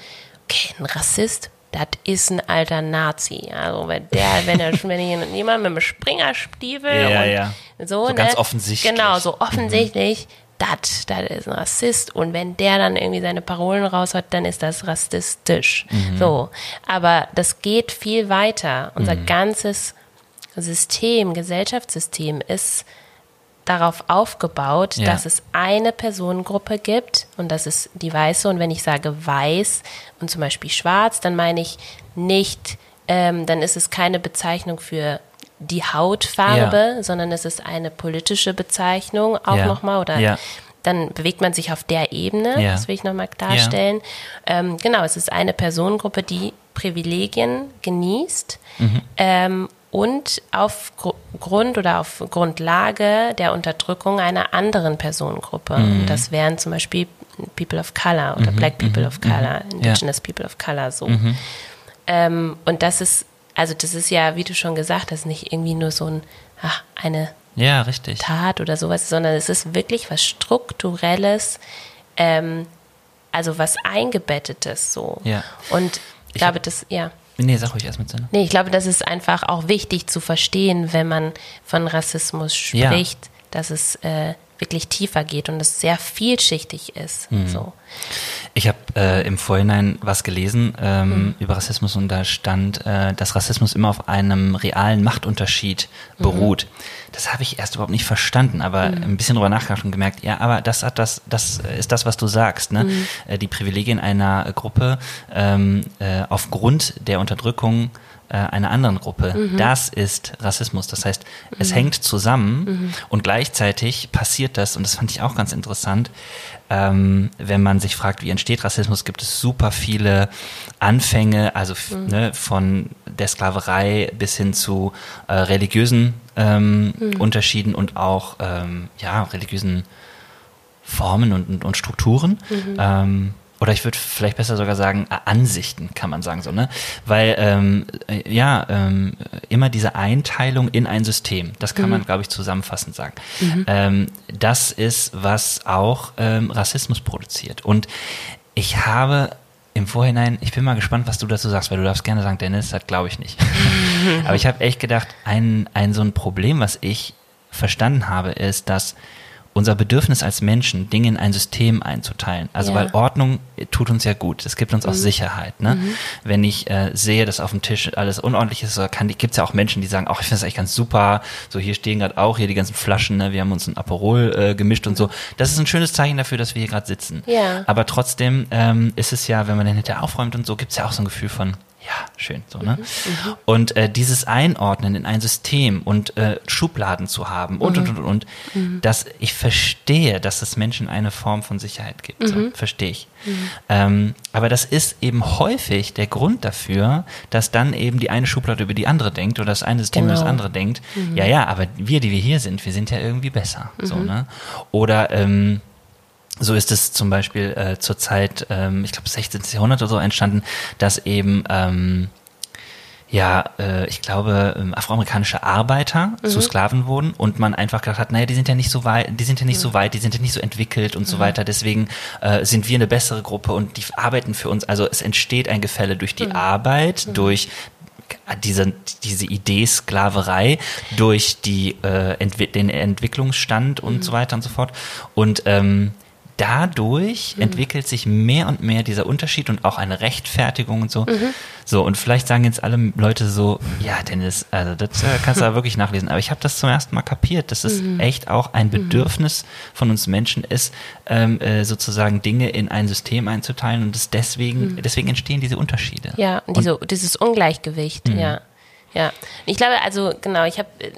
okay, ein Rassist, das ist ein alter Nazi. Also wenn der, wenn er wenn jemand mit einem Springerstiefel ja, und ja. so, so ne? ganz offensichtlich. Genau, so offensichtlich. Mhm das, das ist ein Rassist. Und wenn der dann irgendwie seine Parolen raushaut, dann ist das rassistisch. Mhm. So. Aber das geht viel weiter. Unser mhm. ganzes System, Gesellschaftssystem ist darauf aufgebaut, ja. dass es eine Personengruppe gibt und das ist die weiße. Und wenn ich sage weiß und zum Beispiel schwarz, dann meine ich nicht, ähm, dann ist es keine Bezeichnung für die Hautfarbe, ja. sondern es ist eine politische Bezeichnung auch ja. nochmal oder ja. dann bewegt man sich auf der Ebene, ja. das will ich nochmal klarstellen. Ähm, genau, es ist eine Personengruppe, die Privilegien genießt mhm. ähm, und auf Grund oder auf Grundlage der Unterdrückung einer anderen Personengruppe. Mhm. Das wären zum Beispiel People of Color oder mhm. Black People mhm. of Color, mhm. Indigenous People of Color so. Mhm. Ähm, und das ist also das ist ja, wie du schon gesagt hast, nicht irgendwie nur so ein, ach, eine ja, richtig. Tat oder sowas, sondern es ist wirklich was Strukturelles, ähm, also was Eingebettetes so. Ja. Und ich glaube, das, ja. Nee, sag ruhig erst mit Sinn. Nee, ich glaube, das ist einfach auch wichtig zu verstehen, wenn man von Rassismus spricht, ja. dass es äh, wirklich tiefer geht und es sehr vielschichtig ist. Mhm. So. Ich habe äh, im Vorhinein was gelesen ähm, mhm. über Rassismus und da stand, äh, dass Rassismus immer auf einem realen Machtunterschied mhm. beruht. Mhm. Das habe ich erst überhaupt nicht verstanden, aber mhm. ein bisschen drüber nachgedacht und gemerkt, ja, aber das hat das, das ist das, was du sagst, ne? Mhm. Äh, die Privilegien einer Gruppe ähm, äh, aufgrund der Unterdrückung äh, einer anderen Gruppe. Mhm. Das ist Rassismus. Das heißt, mhm. es hängt zusammen mhm. und gleichzeitig passiert das, und das fand ich auch ganz interessant, ähm, wenn man sich fragt, wie entsteht Rassismus, gibt es super viele Anfänge, also mhm. ne, von der Sklaverei bis hin zu äh, religiösen ähm, mhm. Unterschieden und auch ähm, ja, religiösen Formen und, und, und Strukturen. Mhm. Oder ich würde vielleicht besser sogar sagen, Ansichten, kann man sagen so, ne? Weil ähm, äh, ja, ähm, immer diese Einteilung in ein System, das kann mhm. man, glaube ich, zusammenfassend sagen. Mhm. Ähm, das ist, was auch ähm, Rassismus produziert. Und ich habe im Vorhinein, ich bin mal gespannt, was du dazu sagst, weil du darfst gerne sagen, Dennis, das glaube ich nicht. Aber ich habe echt gedacht, ein, ein so ein Problem, was ich verstanden habe, ist, dass unser Bedürfnis als Menschen, Dinge in ein System einzuteilen. Also ja. weil Ordnung tut uns ja gut. Es gibt uns mhm. auch Sicherheit. Ne? Mhm. Wenn ich äh, sehe, dass auf dem Tisch alles unordentlich ist, gibt es ja auch Menschen, die sagen, ach, ich finde das eigentlich ganz super. So, hier stehen gerade auch hier die ganzen Flaschen, ne? wir haben uns ein Aperol äh, gemischt und so. Das ist ein schönes Zeichen dafür, dass wir hier gerade sitzen. Ja. Aber trotzdem ähm, ist es ja, wenn man dann hinterher aufräumt und so, gibt es ja auch so ein Gefühl von, ja, schön, so, ne? Mhm, mhm, und äh, dieses Einordnen in ein System und äh, Schubladen zu haben und, mhm. und, und, und, mhm. dass ich verstehe, dass es Menschen eine Form von Sicherheit gibt, so, mhm. verstehe ich. Mhm. Ähm, aber das ist eben häufig der Grund dafür, dass dann eben die eine Schublade über die andere denkt oder das eine System genau. über das genau. andere denkt, ja, ja, aber wir, die wir hier sind, wir sind ja irgendwie besser, so, ne? Oder, ähm, so ist es zum Beispiel äh, zur Zeit, ähm, ich glaube 16. Jahrhundert oder so entstanden, dass eben ähm, ja, äh, ich glaube, ähm, afroamerikanische Arbeiter mhm. zu Sklaven wurden und man einfach gedacht hat, naja, die sind ja nicht so weit, die sind ja nicht mhm. so weit, die sind ja nicht so entwickelt und mhm. so weiter. Deswegen äh, sind wir eine bessere Gruppe und die arbeiten für uns. Also es entsteht ein Gefälle durch die mhm. Arbeit, mhm. durch diese, diese Idee Sklaverei durch die, äh, Entwi den Entwicklungsstand und mhm. so weiter und so fort. Und ähm, dadurch mhm. entwickelt sich mehr und mehr dieser Unterschied und auch eine Rechtfertigung und so. Mhm. So, und vielleicht sagen jetzt alle Leute so, ja, Dennis, also das äh, kannst du da wirklich nachlesen. Aber ich habe das zum ersten Mal kapiert, dass es mhm. echt auch ein mhm. Bedürfnis von uns Menschen ist, ähm, äh, sozusagen Dinge in ein System einzuteilen und es deswegen, mhm. deswegen entstehen diese Unterschiede. Ja, und diese, dieses Ungleichgewicht, mhm. ja. Ja. Ich glaube, also genau, ich habe äh,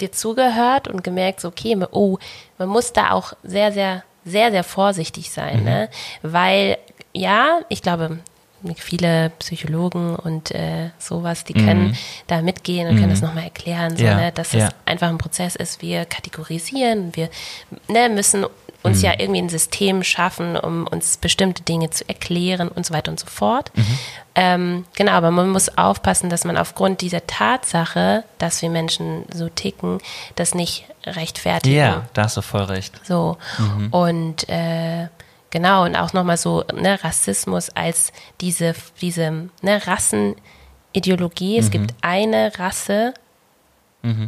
dir zugehört und gemerkt, so, okay, oh, man muss da auch sehr, sehr sehr, sehr vorsichtig sein, mhm. ne? weil ja, ich glaube, viele Psychologen und äh, sowas, die können mhm. da mitgehen und mhm. können das nochmal erklären, so, ja, ne, dass ja. es einfach ein Prozess ist. Wir kategorisieren, wir ne, müssen uns ja irgendwie ein System schaffen, um uns bestimmte Dinge zu erklären und so weiter und so fort. Ähm, genau, aber man muss aufpassen, dass man aufgrund dieser Tatsache, dass wir Menschen so ticken, das nicht rechtfertigen. Ja, da hast du voll recht. So. Und äh, genau, und auch nochmal so, ne, Rassismus als diese, diese ne, Rassenideologie. Es gibt eine Rasse.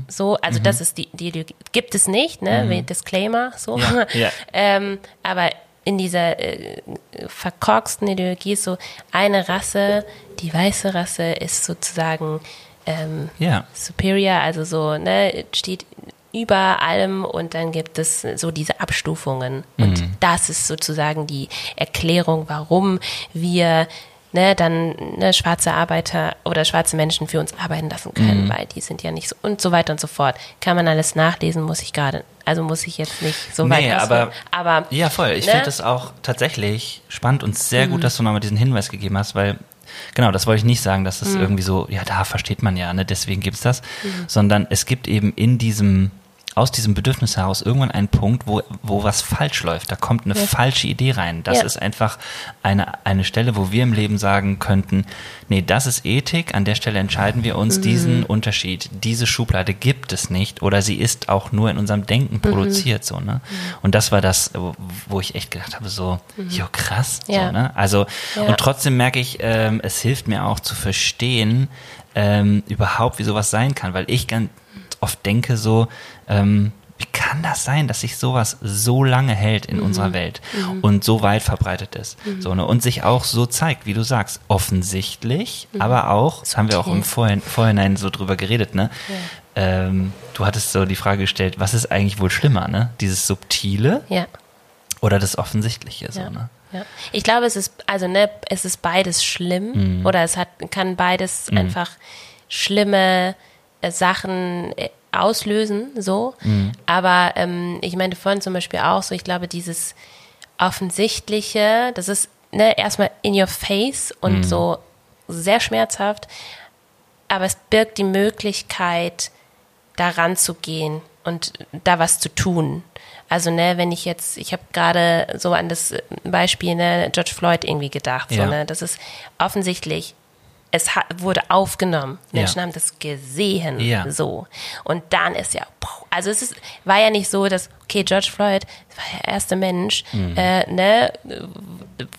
So, also das ist die, die Ideologie. Gibt es nicht, ne? wie Disclaimer, so. Ja, ja. ähm, aber in dieser äh, verkorksten Ideologie ist so eine Rasse, die weiße Rasse ist sozusagen ähm, Ja. superior, also so, ne, steht über allem und dann gibt es so diese Abstufungen. Und das ist sozusagen die Erklärung, warum wir ne, dann ne, schwarze Arbeiter oder schwarze Menschen für uns arbeiten lassen können, weil die sind ja nicht so und so weiter und so fort. Kann man alles nachlesen, muss ich gerade, also muss ich jetzt nicht so weit Nee, aber, aber ja, voll. Ich ne? finde das auch tatsächlich spannend und sehr Mhm. gut, dass du nochmal diesen Hinweis gegeben hast, weil genau, das wollte ich nicht sagen, dass es Mhm. irgendwie so, ja, da versteht man ja, ne, deswegen gibt's das, sondern es gibt eben in diesem aus diesem Bedürfnis heraus irgendwann einen Punkt, wo, wo was falsch läuft. Da kommt eine Ja. falsche Idee rein. Das Ja. ist einfach eine, eine Stelle, wo wir im Leben sagen könnten, nee, das ist Ethik, an der Stelle entscheiden wir Mhm. uns diesen Unterschied. Diese Schublade gibt es nicht oder sie ist auch nur in unserem Denken Mhm. produziert, so, ne? Und das war das, wo- ich echt gedacht habe, so, jo, krass, Mhm. Ja. so, ne? Also, und trotzdem merke ich, ähm, es hilft mir auch zu verstehen, ähm, überhaupt, wie sowas sein kann, weil ich ganz oft denke so, ähm, wie kann das sein, dass sich sowas so lange hält in Mhm. unserer Welt und so weit verbreitet ist? So, ne? Und sich auch so zeigt, wie du sagst, offensichtlich, Mhm. aber auch, das haben wir auch im. Vorhin, Vorhinein so drüber geredet, ne? Ähm, du hattest so die Frage gestellt, was ist eigentlich wohl schlimmer, ne? Dieses Subtile ja. oder das Offensichtliche, so, Ja. ne? Ja. Ich glaube, es ist, also ne, es ist beides schlimm oder es hat, kann beides einfach schlimme Sachen äh, auslösen, so. Aber ähm, ich meinte vorhin zum Beispiel auch so, ich glaube, dieses Offensichtliche, das ist ne, erstmal in your face und so sehr schmerzhaft, aber es birgt die Möglichkeit, daran zu gehen und da was zu tun. Also, ne, wenn ich jetzt, ich habe gerade so an das Beispiel, ne, George Floyd irgendwie gedacht, so, Ja. ne, das ist offensichtlich, es hat, wurde aufgenommen. Ja. Menschen haben das gesehen, Ja. so. Und dann ist ja, also es ist, war ja nicht so, dass, okay, George Floyd war der erste Mensch, Mhm. äh, ne,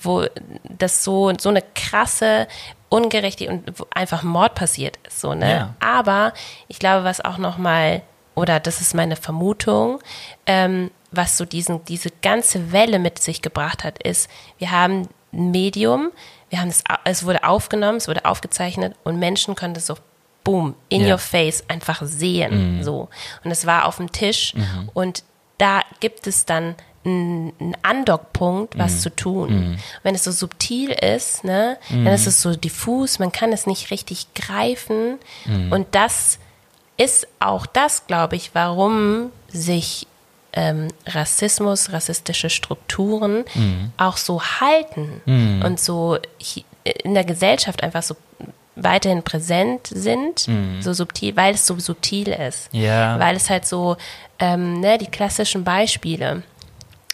wo das so, so eine krasse Ungerechtigkeit und einfach Mord passiert ist, so, ne. Ja. Aber ich glaube, was auch noch mal oder das ist meine Vermutung, ähm, was so diesen, diese ganze Welle mit sich gebracht hat, ist, wir haben Medium, wir haben es, es wurde aufgenommen, es wurde aufgezeichnet und Menschen können das so boom, in Ja. your face einfach sehen, so. Und es war auf dem Tisch und da gibt es dann einen Andockpunkt, was zu tun. Wenn es so subtil ist, ne, dann ist es so diffus, man kann es nicht richtig greifen. Und das ist auch das, glaube ich, warum sich ähm, Rassismus, rassistische Strukturen auch so halten und so in der Gesellschaft einfach so weiterhin präsent sind, so subtil, weil es so subtil ist. Ja. Weil es halt so, ähm, ne, die klassischen Beispiele.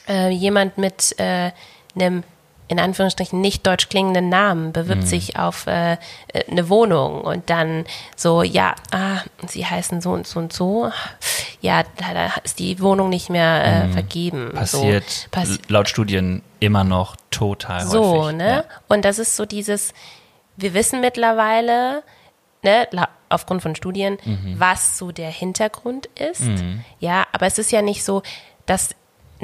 Äh, jemand mit äh, einem in Anführungsstrichen nicht deutsch klingenden Namen bewirbt sich auf äh, äh, eine Wohnung und dann so, ja, ah, sie heißen so und so und so. Ja, da, ist die Wohnung nicht mehr äh, vergeben. Passiert So, passi laut Studien immer noch total so, häufig. ne? Ja. Und das ist so dieses, wir wissen mittlerweile, ne, aufgrund von Studien, Mhm. was so der Hintergrund ist. Ja, aber es ist ja nicht so, dass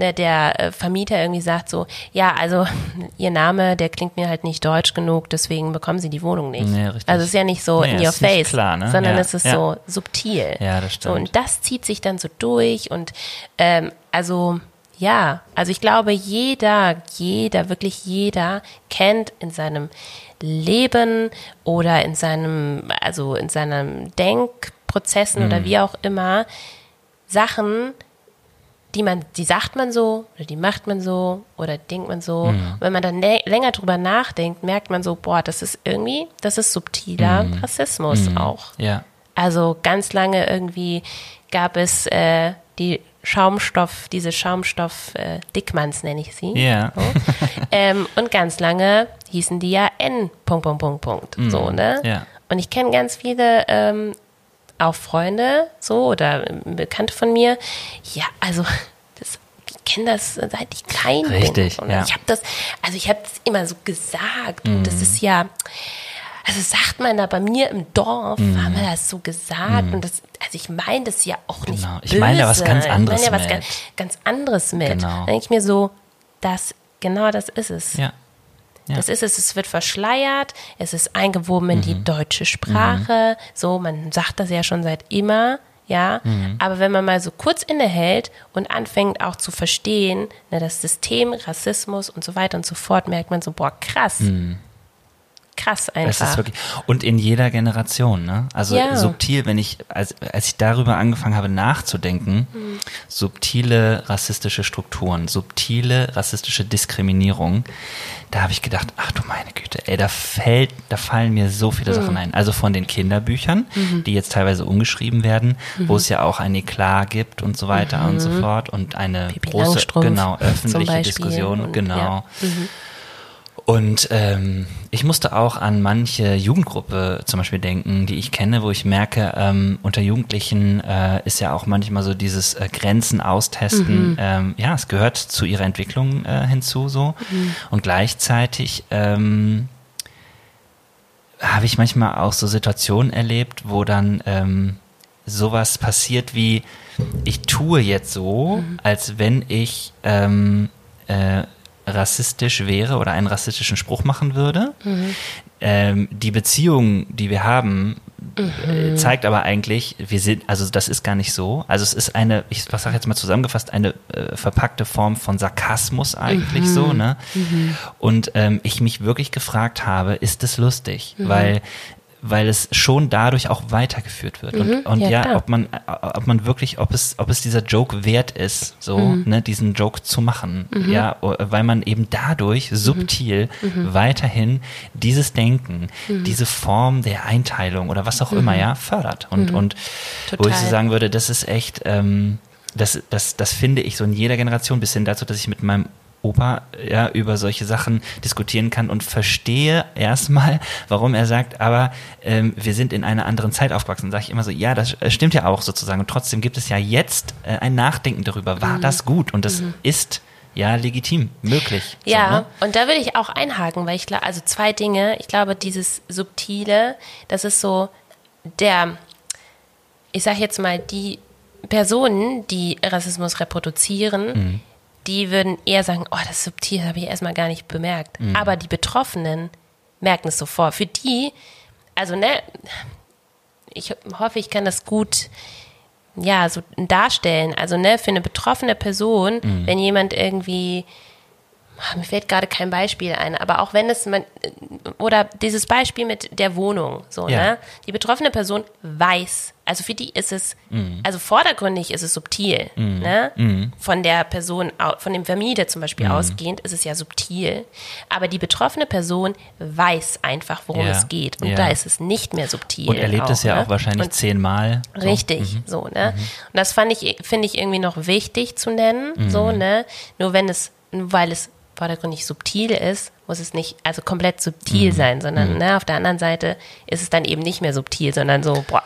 ne, der äh, Vermieter irgendwie sagt so, ja, also ihr Name, der klingt mir halt nicht deutsch genug, deswegen bekommen sie die Wohnung nicht. Nee, richtig. also es ist ja nicht so Nee, in your face, klar, ne? sondern Ja, es ist ja. so subtil. Ja, das So, stimmt. und das zieht sich dann so durch und ähm, also ja, also ich glaube, jeder, jeder, wirklich jeder kennt in seinem Leben oder in seinem, also in seinem Denkprozessen Mhm. oder wie auch immer Sachen, die man, die sagt man so oder die macht man so oder denkt man so. Mhm. Wenn man dann lä- länger drüber nachdenkt, merkt man so, boah, das ist irgendwie, das ist subtiler Mhm. Rassismus auch. Ja. Also ganz lange irgendwie gab es äh, die Schaumstoff, diese Schaumstoff-Dickmanns nenne ich sie. Ja. So. ähm, und ganz lange hießen die ja N. Punkt, Punkt, Punkt, Punkt. So, ne? ja. Und ich kenne ganz viele ähm, auch Freunde, so oder ähm, Bekannte von mir. Ja, also das, ich kenne das seit ich klein Richtig, bin. Und ja. ich habe das, also ich habe das immer so gesagt. Und das ist ja, also sagt man da bei mir im Dorf, haben wir das so gesagt. Und das, also ich meine das ja auch nicht Genau. Ich meine ja was ganz Ich anderes meine ja was mit. ganz, ganz anderes mit. Genau. Dann denke ich mir so, das, genau das ist es. Ja. Ja. Das ist es, es wird verschleiert, es ist eingewoben in Mhm. die deutsche Sprache, so, man sagt das ja schon seit immer, ja, Mhm. aber wenn man mal so kurz innehält und anfängt auch zu verstehen, ne, das System, Rassismus und so weiter und so fort, merkt man so, boah, krass, krass Mhm. Einfach. wirklich, und in jeder Generation, ne? Also Ja. subtil, wenn ich, als, als ich darüber angefangen habe nachzudenken, Mhm. subtile rassistische Strukturen, subtile rassistische Diskriminierung, da habe ich gedacht, ach du meine Güte, ey, da fällt, da fallen mir so viele Mhm. Sachen ein. Also von den Kinderbüchern, die jetzt teilweise umgeschrieben werden, Mhm. wo es ja auch ein Eklat gibt und so weiter und so fort und eine Pippi große, genau, öffentliche Diskussion, genau. ja. Und ähm, ich musste auch an manche Jugendgruppe zum Beispiel denken, die ich kenne, wo ich merke, ähm, unter Jugendlichen äh, ist ja auch manchmal so dieses äh, Grenzen austesten. Ähm, ja, es gehört zu ihrer Entwicklung äh, hinzu so. Und gleichzeitig ähm, habe ich manchmal auch so Situationen erlebt, wo dann ähm, sowas passiert wie, ich tue jetzt so, als wenn ich ähm, äh, rassistisch wäre oder einen rassistischen Spruch machen würde. Ähm, die Beziehung, die wir haben, äh, zeigt aber eigentlich, wir sind, also das ist gar nicht so. Also es ist eine, ich was sage jetzt mal zusammengefasst, eine äh, verpackte Form von Sarkasmus eigentlich so, ne? Und ähm, ich mich wirklich gefragt habe, ist es lustig? Weil weil es schon dadurch auch weitergeführt wird. Und, und ja, ja, ob man, ob man wirklich, ob es, ob es dieser Joke wert ist, so, ne, diesen Joke zu machen. Ja, o- weil man eben dadurch subtil weiterhin dieses Denken, diese Form der Einteilung oder was auch immer, ja, fördert. Und, und wo ich so sagen würde, das ist echt, ähm, das, das, das finde ich so in jeder Generation, bis hin dazu, dass ich mit meinem Opa ja über solche Sachen diskutieren kann und verstehe erstmal, warum er sagt, aber ähm, wir sind in einer anderen Zeit aufgewachsen. Sage ich immer so, ja, das äh, stimmt ja auch sozusagen. Und trotzdem gibt es ja jetzt äh, ein Nachdenken darüber, war das gut? Und das ist ja legitim, möglich. Ja, So, ne? und da würde ich auch einhaken, weil ich glaube, also zwei Dinge. Ich glaube, dieses Subtile, das ist so der, ich sage jetzt mal, die Personen, die Rassismus reproduzieren, Mhm. Die würden eher sagen, oh, das ist subtil, das habe ich erstmal gar nicht bemerkt. Mhm. Aber die Betroffenen merken es sofort. Für die, also ne, ich hoffe, ich kann das gut ja, so darstellen. Also, ne, für eine betroffene Person, Mhm. wenn jemand irgendwie, ah, mir fällt gerade kein Beispiel ein, aber auch wenn es man, oder dieses Beispiel mit der Wohnung, so, Ja. ne, die betroffene Person weiß, also für die ist es, Mhm. also vordergründig ist es subtil, ne, von der Person, von dem Vermieter zum Beispiel Mhm. ausgehend ist es ja subtil, aber die betroffene Person weiß einfach, worum Ja. es geht und Ja. da ist es nicht mehr subtil. Und erlebt es ja ne? auch wahrscheinlich Und zehnmal. So. Richtig, so, ne? Und das fand ich, finde ich irgendwie noch wichtig zu nennen, so, ne? Nur wenn es, weil es vordergründig subtil ist, muss es nicht, also komplett subtil sein, sondern, ne, auf der anderen Seite ist es dann eben nicht mehr subtil, sondern so, boah,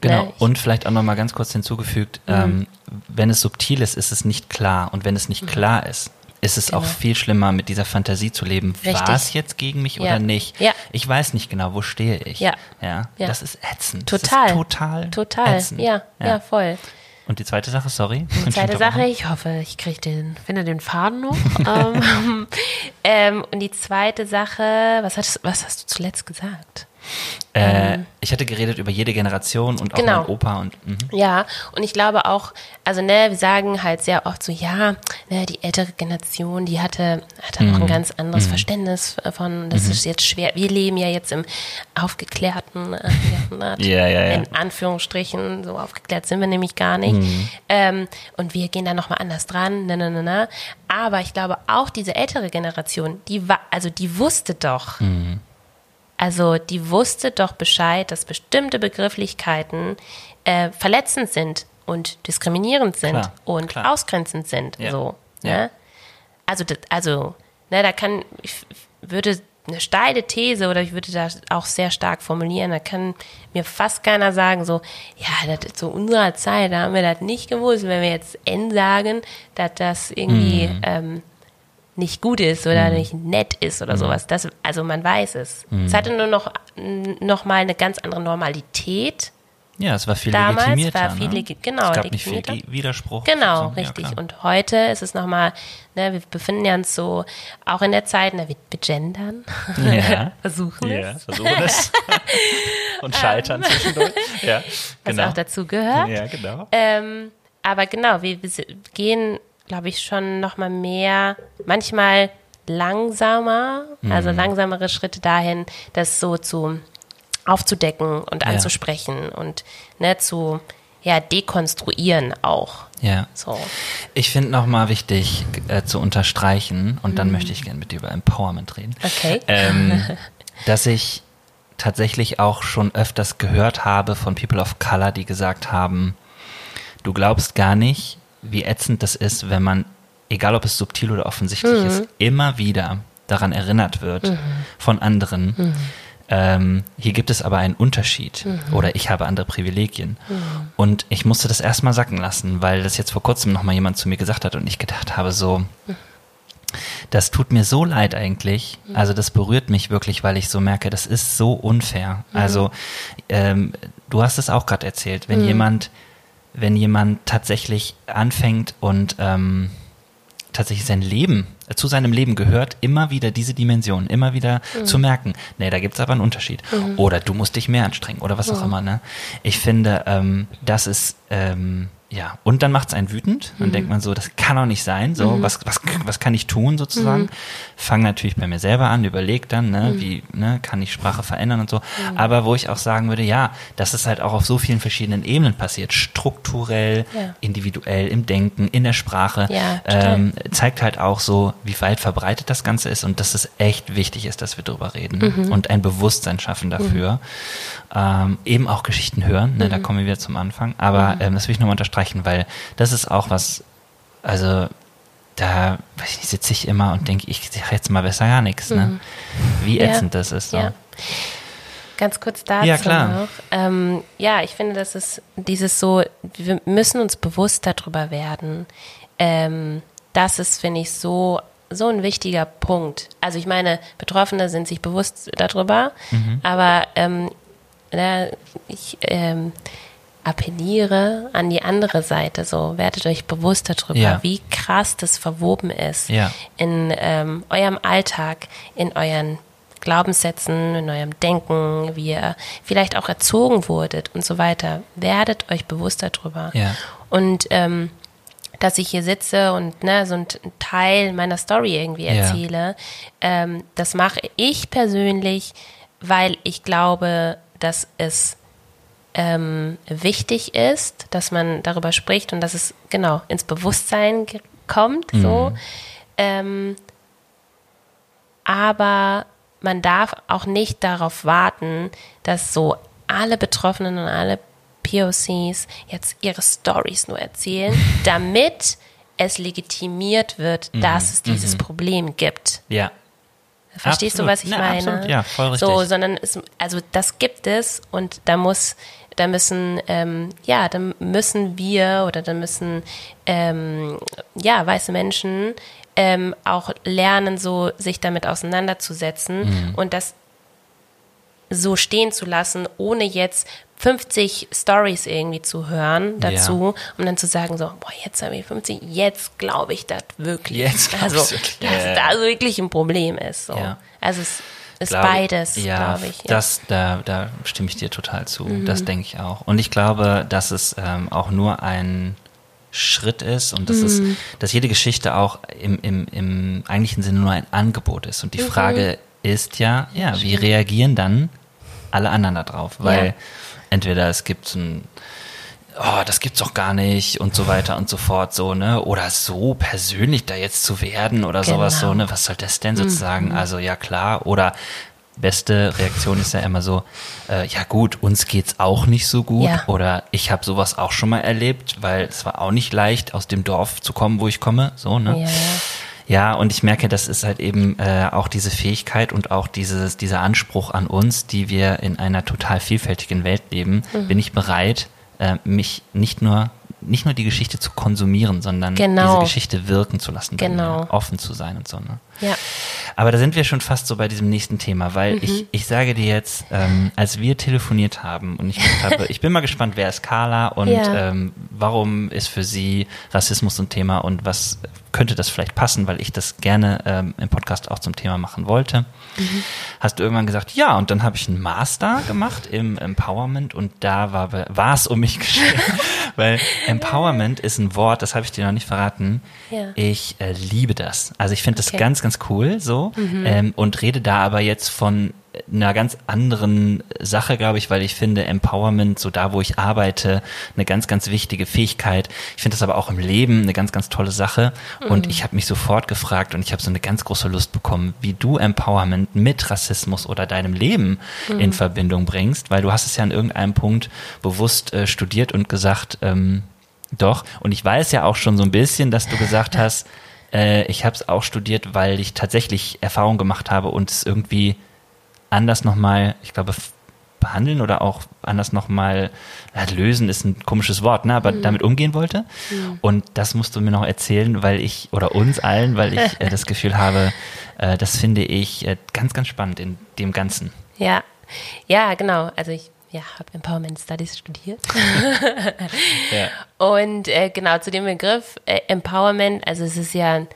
Genau. ne? Und vielleicht auch nochmal ganz kurz hinzugefügt, ähm, wenn es subtil ist, ist es nicht klar. Und wenn es nicht klar ist, ist es auch Genau. viel schlimmer, mit dieser Fantasie zu leben. Richtig. War es jetzt gegen mich Ja. oder nicht? Ja. Ich weiß nicht genau, wo stehe ich. Ja. Ja. Ja. Das ist ätzend. Total. Ist total. Total, Ätzend. ja, ja, voll. Und die zweite Sache, sorry. Zweite Sache, ich hoffe, ich kriege den, finde den Faden noch. ähm, ähm, und die zweite Sache, was hast, was hast du zuletzt gesagt? Äh, ich hatte geredet über jede Generation und auch Genau. mein Opa und mhm. Ja, und ich glaube auch, also ne, wir sagen halt sehr oft so, ja, ne, die ältere Generation, die hatte, hatte Mhm. noch ein ganz anderes Verständnis von, das ist jetzt schwer. Wir leben ja jetzt im aufgeklärten äh, Jahrhundert. Ja, ja, ja. In Anführungsstrichen, so aufgeklärt sind wir nämlich gar nicht. Mhm. Ähm, und wir gehen da nochmal anders dran, ne, ne, ne, ne. Aber ich glaube auch diese ältere Generation, die war, also die wusste doch, Mhm. Also die wusste doch Bescheid, dass bestimmte Begrifflichkeiten äh, verletzend sind und diskriminierend sind Klar, und klar. ausgrenzend sind. Ja. So, Ja. ne? Also, das, also, ne, da kann, ich würde eine steile These oder ich würde da auch sehr stark formulieren, da kann mir fast keiner sagen, so, ja, das ist zu unserer Zeit, da haben wir das nicht gewusst, wenn wir jetzt N sagen, dass das irgendwie Mhm. ähm, nicht gut ist oder nicht nett ist Mhm. oder sowas. Das, also man weiß es. Es hatte nur noch, noch mal eine ganz andere Normalität. Ja, es war viel Damals legitimierter. war viel ne? legi- genau, es gab nicht viel Widerspruch. Genau, So, richtig. Ja, und heute ist es nochmal, ne, wir befinden ja uns so auch in der Zeit, ne, wir, gendern, Ja. versuchen ja, es, versuchen es. Und scheitern zwischendurch. Ja, Ähm. was genau. auch dazu gehört. Ja, genau. Ähm, aber genau, wir, wir gehen, glaube ich, schon nochmal mehr, manchmal langsamer, Mhm. also langsamere Schritte dahin, das so zu aufzudecken und Ja. anzusprechen und ne, zu ja, dekonstruieren auch. Ja. So. Ich finde nochmal wichtig äh, zu unterstreichen, und dann möchte ich gerne mit dir über Empowerment reden, Mhm. Okay. ähm, dass ich tatsächlich auch schon öfters gehört habe von People of Color, die gesagt haben, du glaubst gar nicht, wie ätzend das ist, wenn man, egal ob es subtil oder offensichtlich ist, immer wieder daran erinnert wird von anderen. Ähm, hier gibt es aber einen Unterschied. Oder ich habe andere Privilegien. Und ich musste das erstmal sacken lassen, weil das jetzt vor kurzem nochmal jemand zu mir gesagt hat und ich gedacht habe, so, das tut mir so leid eigentlich. Also das berührt mich wirklich, weil ich so merke, das ist so unfair. Also ähm, du hast es auch gerade erzählt, wenn jemand, wenn jemand tatsächlich anfängt und ähm, tatsächlich sein Leben, äh, zu seinem Leben gehört, immer wieder diese Dimension, immer wieder zu merken, nee, da gibt's aber einen Unterschied. Oder du musst dich mehr anstrengen oder was auch immer. Ne? Ich finde, ähm, das ist, ähm, ja, und dann macht's einen wütend. Dann denkt man so, das kann doch nicht sein. So, was, was, was kann ich tun sozusagen? Fang natürlich bei mir selber an, überleg dann, ne, wie, ne, kann ich Sprache verändern und so. Aber wo ich auch sagen würde, ja, dass es halt auch auf so vielen verschiedenen Ebenen passiert, strukturell, Ja. individuell, im Denken, in der Sprache, Ja, ähm, zeigt halt auch so, wie weit verbreitet das Ganze ist und dass es echt wichtig ist, dass wir drüber reden Mhm. und ein Bewusstsein schaffen dafür. Ähm, eben auch Geschichten hören, ne, da Mhm. kommen wir wieder zum Anfang. Aber ähm, das will ich nochmal unterstreichen, weil das ist auch was, also da weiß ich nicht, sitze ich immer und denke, ich sage jetzt mal besser gar nichts, ne? Wie Mhm. Ja. ätzend das ist. So. Ja. Ganz kurz dazu Ja, klar. noch. Ähm, ja, ich finde, das ist dieses so, wir müssen uns bewusst darüber werden. Ähm, das ist, finde ich, so, so ein wichtiger Punkt. Also ich meine, Betroffene sind sich bewusst darüber, Mhm. aber ähm, na, ich ähm, appelliere an die andere Seite, so werdet euch bewusst darüber, Ja. wie krass das verwoben ist Ja. in ähm, eurem Alltag, in euren Glaubenssätzen, in eurem Denken, wie ihr vielleicht auch erzogen wurdet und so weiter. Werdet euch bewusst darüber. Ja. Und ähm, dass ich hier sitze und ne, so ein Teil meiner Story irgendwie erzähle, ähm, das mache ich persönlich, weil ich glaube, dass es ähm, wichtig ist, dass man darüber spricht und dass es genau ins Bewusstsein kommt, so. Ähm, aber man darf auch nicht darauf warten, dass so alle Betroffenen und alle POCs jetzt ihre Stories nur erzählen, damit es legitimiert wird, dass es dieses Problem gibt. Ja. Verstehst du, Absolut. was ich Na, meine? absolut. Ja, voll richtig. So, sondern es, also das gibt es und da muss, da müssen, ähm, ja, da müssen wir oder da müssen, ähm, ja, weiße Menschen ähm, auch lernen, so sich damit auseinanderzusetzen Mhm. und das so stehen zu lassen, ohne jetzt 50 Stories irgendwie zu hören dazu, um dann zu sagen so, boah, jetzt habe ich 50, jetzt glaube ich das wirklich. Jetzt also, wirklich. dass Ja, ja. da wirklich ein Problem ist. So. Ja. Also es ist Glaube- beides, ja, glaube ich. Ja. Mhm. Das, da, da stimme ich dir total zu. Das denke ich auch. Und ich glaube, dass es ähm, auch nur ein Schritt ist und dass, Mhm. es, dass jede Geschichte auch im, im, im eigentlichen Sinne nur ein Angebot ist. Und die Mhm. Frage ist ja, ja, wie reagieren dann alle anderen darauf? Weil Ja. entweder es gibt so ein oh, das gibt's doch gar nicht und so weiter und so fort, so, ne? Oder so persönlich da jetzt zu werden oder sowas, so, Genau. ne? Was soll das denn sozusagen? Also ja klar, oder beste Reaktion ist ja immer so, äh, ja gut, uns geht's auch nicht so gut Ja. oder ich habe sowas auch schon mal erlebt, weil es war auch nicht leicht, aus dem Dorf zu kommen, wo ich komme, so, ne? Ja, ja. Ja, und ich merke, das ist halt eben äh, auch diese Fähigkeit und auch dieses, dieser Anspruch an uns, die wir in einer total vielfältigen Welt leben, Mhm. bin ich bereit, äh, mich nicht nur nicht nur die Geschichte zu konsumieren, sondern Genau. diese Geschichte wirken zu lassen, Genau. mir, offen zu sein und so. Ne? Ja. Aber da sind wir schon fast so bei diesem nächsten Thema, weil Mhm. ich, ich sage dir jetzt, ähm, als wir telefoniert haben und ich habe, ich bin mal gespannt, wer ist Carla und Ja. ähm, warum ist für sie Rassismus ein Thema und was könnte das vielleicht passen, weil ich das gerne ähm, im Podcast auch zum Thema machen wollte. Mhm. Hast du irgendwann gesagt, ja, und dann habe ich einen Master gemacht im Empowerment und da war war es um mich geschehen, weil Empowerment ist ein Wort, das habe ich dir noch nicht verraten. Ja. Ich äh, liebe das. Also ich finde das Okay. ganz, ganz cool so ähm, und rede da aber jetzt von einer ganz anderen Sache, glaube ich, weil ich finde Empowerment, so da, wo ich arbeite, eine ganz, ganz wichtige Fähigkeit. Ich finde das aber auch im Leben eine ganz, ganz tolle Sache. Und ich habe mich sofort gefragt und ich habe so eine ganz große Lust bekommen, wie du Empowerment mit Rassismus oder deinem Leben in Verbindung bringst, weil du hast es ja an irgendeinem Punkt bewusst äh, studiert und gesagt, ähm, doch. Und ich weiß ja auch schon so ein bisschen, dass du gesagt hast, äh, ich habe es auch studiert, weil ich tatsächlich Erfahrung gemacht habe und es irgendwie anders nochmal, ich glaube, behandeln oder auch anders nochmal, ja, lösen ist ein komisches Wort, ne, aber damit umgehen wollte. Und das musst du mir noch erzählen, weil ich, oder uns allen, weil ich äh, das Gefühl habe, äh, das finde ich äh, ganz, ganz spannend in dem Ganzen. Ja, ja, genau. Also ich ja, habe Empowerment Studies studiert. Ja. Und äh, genau zu dem Begriff äh, Empowerment, also es ist ja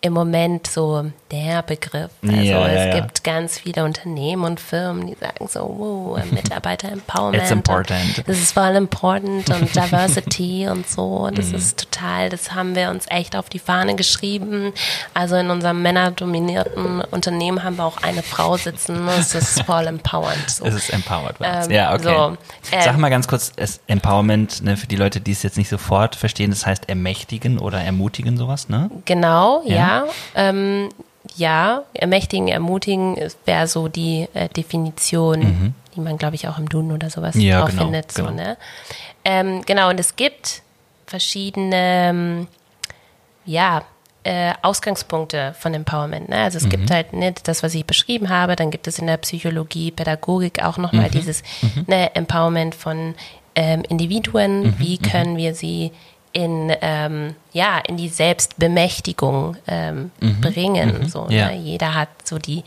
im Moment so der Begriff. Also Ja, es ja. gibt ganz viele Unternehmen und Firmen, die sagen so, wow, Mitarbeiter Empowerment. It's important. Das ist voll important und Diversity und so. Und Mhm. das ist total, das haben wir uns echt auf die Fahne geschrieben. Also in unserem männerdominierten Unternehmen haben wir auch eine Frau sitzen. Das ist voll empowernd. So. Es ist empowered. Ähm, ja, okay. so, ähm, Sag mal ganz kurz, es Empowerment, ne, für die Leute, die es jetzt nicht sofort verstehen, das heißt ermächtigen oder ermutigen, sowas, ne? Genau, Ja? ja. Ähm, ja, ermächtigen, ermutigen wäre so die äh, Definition, die man, glaube ich, auch im Duden oder sowas Mhm. Ja, genau, findet. So, genau. ne? ähm, genau, und es gibt verschiedene, ähm, ja, äh, Ausgangspunkte von Empowerment. Ne? Also es Mhm. gibt halt nicht das, was ich beschrieben habe, dann gibt es in der Psychologie, Pädagogik auch nochmal Mhm. dieses ne, Empowerment von ähm, Individuen. Mhm. Wie können wir sie in, ähm, ja, in die Selbstbemächtigung ähm, bringen? So, Mhm. Ja. ne? Jeder hat so die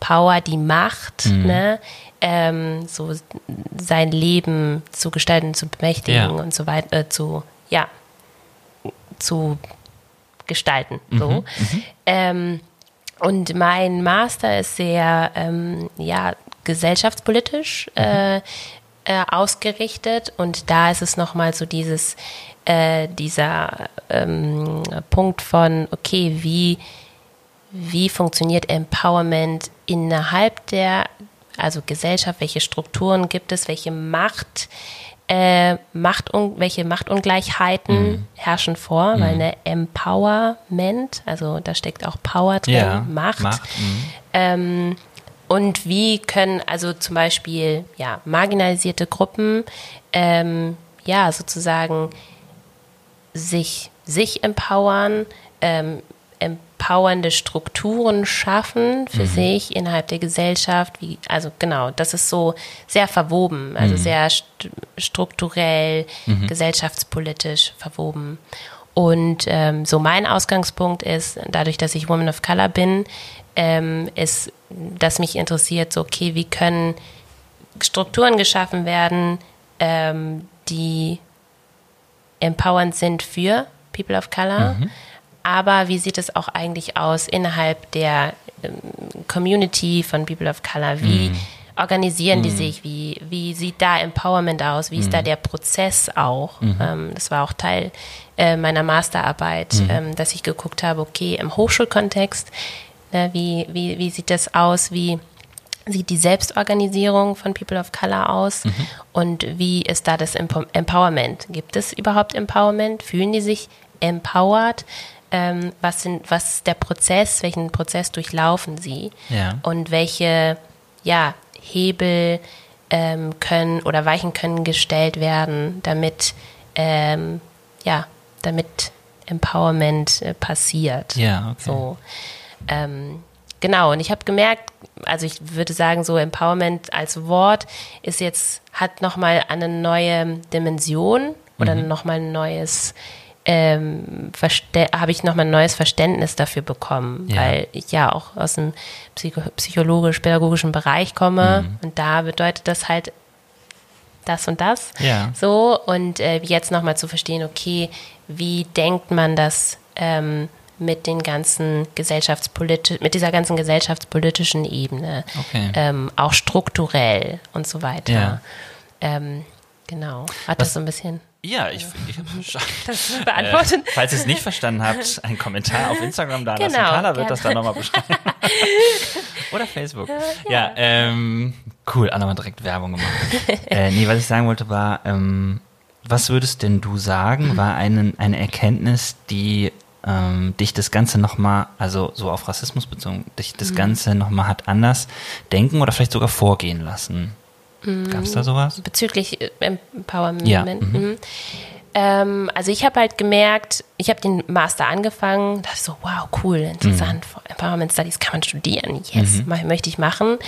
Power, die Macht, Mhm. ne? ähm, so sein Leben zu gestalten, zu bemächtigen Ja. und so weiter, äh, zu, ja, zu gestalten. Mhm, So. Ähm, und mein Master ist sehr ähm, ja, gesellschaftspolitisch äh, äh, ausgerichtet und da ist es nochmal so dieses, äh, dieser ähm, Punkt von, okay, wie, wie funktioniert Empowerment innerhalb der also Gesellschaft, welche Strukturen gibt es, welche Macht, äh, Macht welche Machtungleichheiten herrschen vor, weil eine Empowerment, also da steckt auch Power drin, Ja, Macht. Macht, mhm. Ähm, und wie können also zum Beispiel ja, marginalisierte Gruppen ähm, ja sozusagen sich, sich empowern, ähm, empowernde Strukturen schaffen für sich innerhalb der Gesellschaft. Wie, also genau, das ist so sehr verwoben, also sehr st strukturell, gesellschaftspolitisch verwoben. Und ähm, so mein Ausgangspunkt ist, dadurch, dass ich Woman of Color bin, ähm, ist, dass mich interessiert, so okay, wie können Strukturen geschaffen werden, ähm, die empowernd sind für People of Color. Aber wie sieht es auch eigentlich aus innerhalb der ähm, Community von People of Color? Wie organisieren die sich? Wie, wie sieht da Empowerment aus? Wie ist da der Prozess auch? Ähm, das war auch Teil äh, meiner Masterarbeit, ähm, dass ich geguckt habe, okay, im Hochschulkontext, ne, wie, wie, wie sieht das aus? Wie sieht die Selbstorganisierung von People of Color aus und wie ist da das Empo Empowerment? Gibt es überhaupt Empowerment? Fühlen die sich empowered? Ähm, was, sind, was ist der Prozess? Welchen Prozess durchlaufen sie? Ja. Und welche ja, Hebel ähm, können oder Weichen können gestellt werden, damit, ähm, ja, damit Empowerment äh, passiert. Ja, okay. So. Ähm, genau, und ich habe gemerkt, also ich würde sagen, so Empowerment als Wort ist jetzt, hat nochmal eine neue Dimension oder mhm. nochmal ein neues, ähm, habe ich nochmal ein neues Verständnis dafür bekommen, ja. weil ich ja auch aus dem Psycho psychologisch-pädagogischen Bereich komme mhm. und da bedeutet das halt das und das. Ja. So, und äh, jetzt nochmal zu verstehen, okay, wie denkt man das ähm, mit den ganzen gesellschaftspolitisch, mit dieser ganzen gesellschaftspolitischen Ebene, okay. ähm, auch strukturell und so weiter. Ja. Ähm, genau. Hat Was, das so ein bisschen. Ja, ich, ich habe das beantwortet. Äh, falls ihr es nicht verstanden habt, ein Kommentar auf Instagram da lassen. Genau, Carla wird das dann nochmal beschreiben. Oder Facebook. Ja, ja ähm, cool, Anna hat direkt Werbung gemacht. äh, nee, was ich sagen wollte war, ähm, was würdest denn du sagen, war eine, eine Erkenntnis, die ähm, dich das Ganze nochmal, also so auf Rassismus bezogen, dich das mhm. Ganze nochmal hat anders denken oder vielleicht sogar vorgehen lassen? Mhm. Gab es da sowas? Bezüglich äh, Empowerment? Ja. Mhm. mhm. Ähm, also ich habe halt gemerkt, ich habe den Master angefangen, dachte so, wow, cool, interessant, mhm. Empowerment Studies kann man studieren, yes, mhm. möchte ich machen.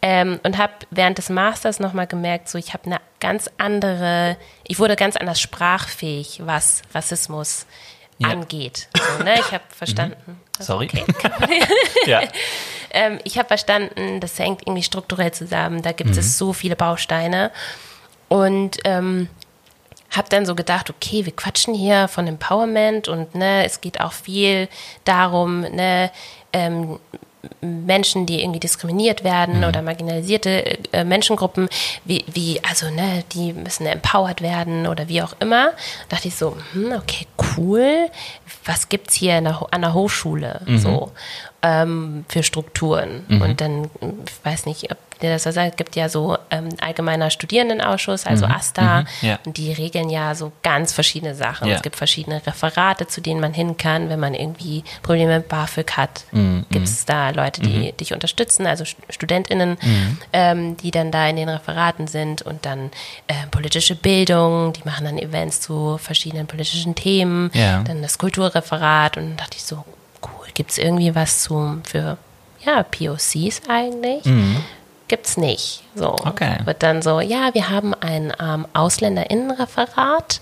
Ähm, und habe während des Masters nochmal gemerkt, so ich habe eine ganz andere, ich wurde ganz anders sprachfähig, was Rassismus ja. angeht. So, ne? Ich habe verstanden. Mhm. Sorry. Okay. ja. ähm, ich habe verstanden, das hängt irgendwie strukturell zusammen. Da gibt mhm. es so viele Bausteine. Und ähm, habe dann so gedacht, okay, wir quatschen hier von Empowerment und ne, es geht auch viel darum, ne, ähm, Menschen, die irgendwie diskriminiert werden mhm. oder marginalisierte äh, Menschengruppen, wie, wie, also, ne, die müssen empowered werden oder wie auch immer. Da dachte ich so, hm, okay, cool. Was gibt's hier der, an der Hochschule mhm. so ähm, für Strukturen? Mhm. Und dann, ich weiß nicht, ob der das so sagt, gibt ja so ähm, allgemeiner Studierendenausschuss, also mhm. AStA, mhm. ja. und die regeln ja so ganz verschiedene Sachen. Ja. Es gibt verschiedene Referate, zu denen man hin kann, wenn man irgendwie Probleme mit BAföG hat. Mhm. Gibt es da Leute, die mhm. dich unterstützen, also StudentInnen, mhm. ähm, die dann da in den Referaten sind und dann äh, politische Bildung, die machen dann Events zu verschiedenen politischen Themen, ja. dann das Kulturreferat und dann dachte ich so, gibt es irgendwie was zu, für ja, POCs eigentlich? Mhm gibt's nicht. So okay. wird dann so, ja, wir haben ein ähm, Ausländerinnenreferat.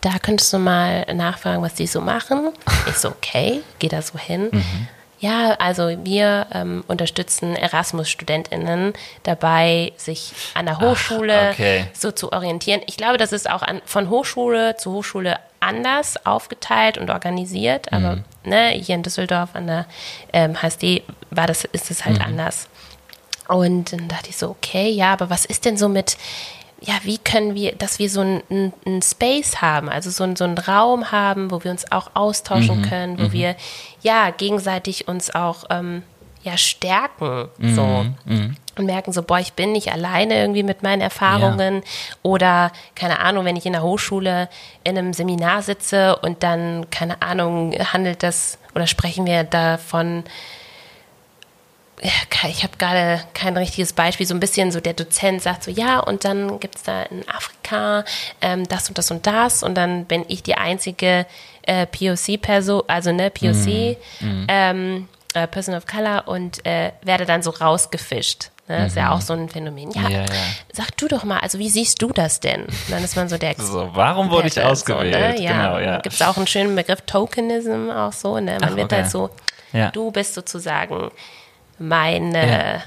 Da könntest du mal nachfragen, was die so machen. Ich so, okay, geh da so hin. Mhm. Ja, also wir ähm, unterstützen Erasmus-StudentInnen dabei, sich an der Hochschule Ach, okay. so zu orientieren. Ich glaube, das ist auch an, von Hochschule zu Hochschule anders aufgeteilt und organisiert, aber mhm. ne, hier in Düsseldorf an der ähm, HSD war das, ist es halt mhm. anders. Und dann dachte ich so, okay, ja, aber was ist denn so mit, ja, wie können wir, dass wir so einen ein Space haben, also so, ein, so einen Raum haben, wo wir uns auch austauschen mhm. können, wo mhm. wir ja gegenseitig uns auch ähm, ja stärken, mhm. so mhm. und merken so, boah, ich bin nicht alleine irgendwie mit meinen Erfahrungen ja. oder keine Ahnung, wenn ich in der Hochschule in einem Seminar sitze und dann keine Ahnung handelt das oder sprechen wir davon ich habe gerade kein richtiges Beispiel, so ein bisschen so der Dozent sagt so, ja, und dann gibt es da in Afrika ähm, das und das und das und dann bin ich die einzige äh, POC-Person, also ne, POC, mm, mm. Ähm, äh, Person of Color und äh, werde dann so rausgefischt. Ne? Mhm. Ist ja mhm. auch so ein Phänomen. Ja, ja, ja, sag du doch mal, also wie siehst du das denn? Und dann ist man so der so, Warum wurde ich ausgewählt? So, ne? ja, genau, ja. Gibt es auch einen schönen Begriff Tokenism auch so. Ne? Man Ach, wird okay. halt so, ja. du bist sozusagen meine, ja.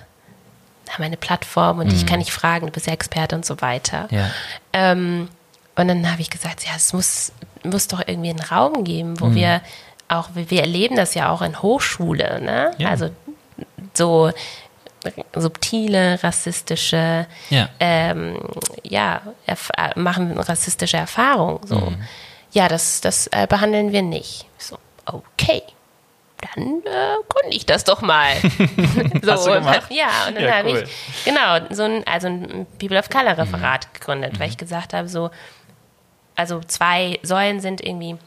meine Plattform und mhm. ich kann nicht fragen, du bist ja Experte und so weiter. Ja. Ähm, und dann habe ich gesagt, ja, es muss, muss doch irgendwie einen Raum geben, wo mhm. wir auch, wir erleben das ja auch in Hochschule, ne? Ja. Also so subtile, rassistische, ja, ähm, ja machen rassistische Erfahrungen. So. Mhm. Ja, das, das äh, behandeln wir nicht. So, okay dann äh, konnte ich das doch mal. so, Hast du gemacht? ja, und dann ja, habe cool. ich, genau, so ein, also ein People of Color Referat mhm. gegründet, weil ich mhm. gesagt habe, so, also zwei Säulen sind irgendwie,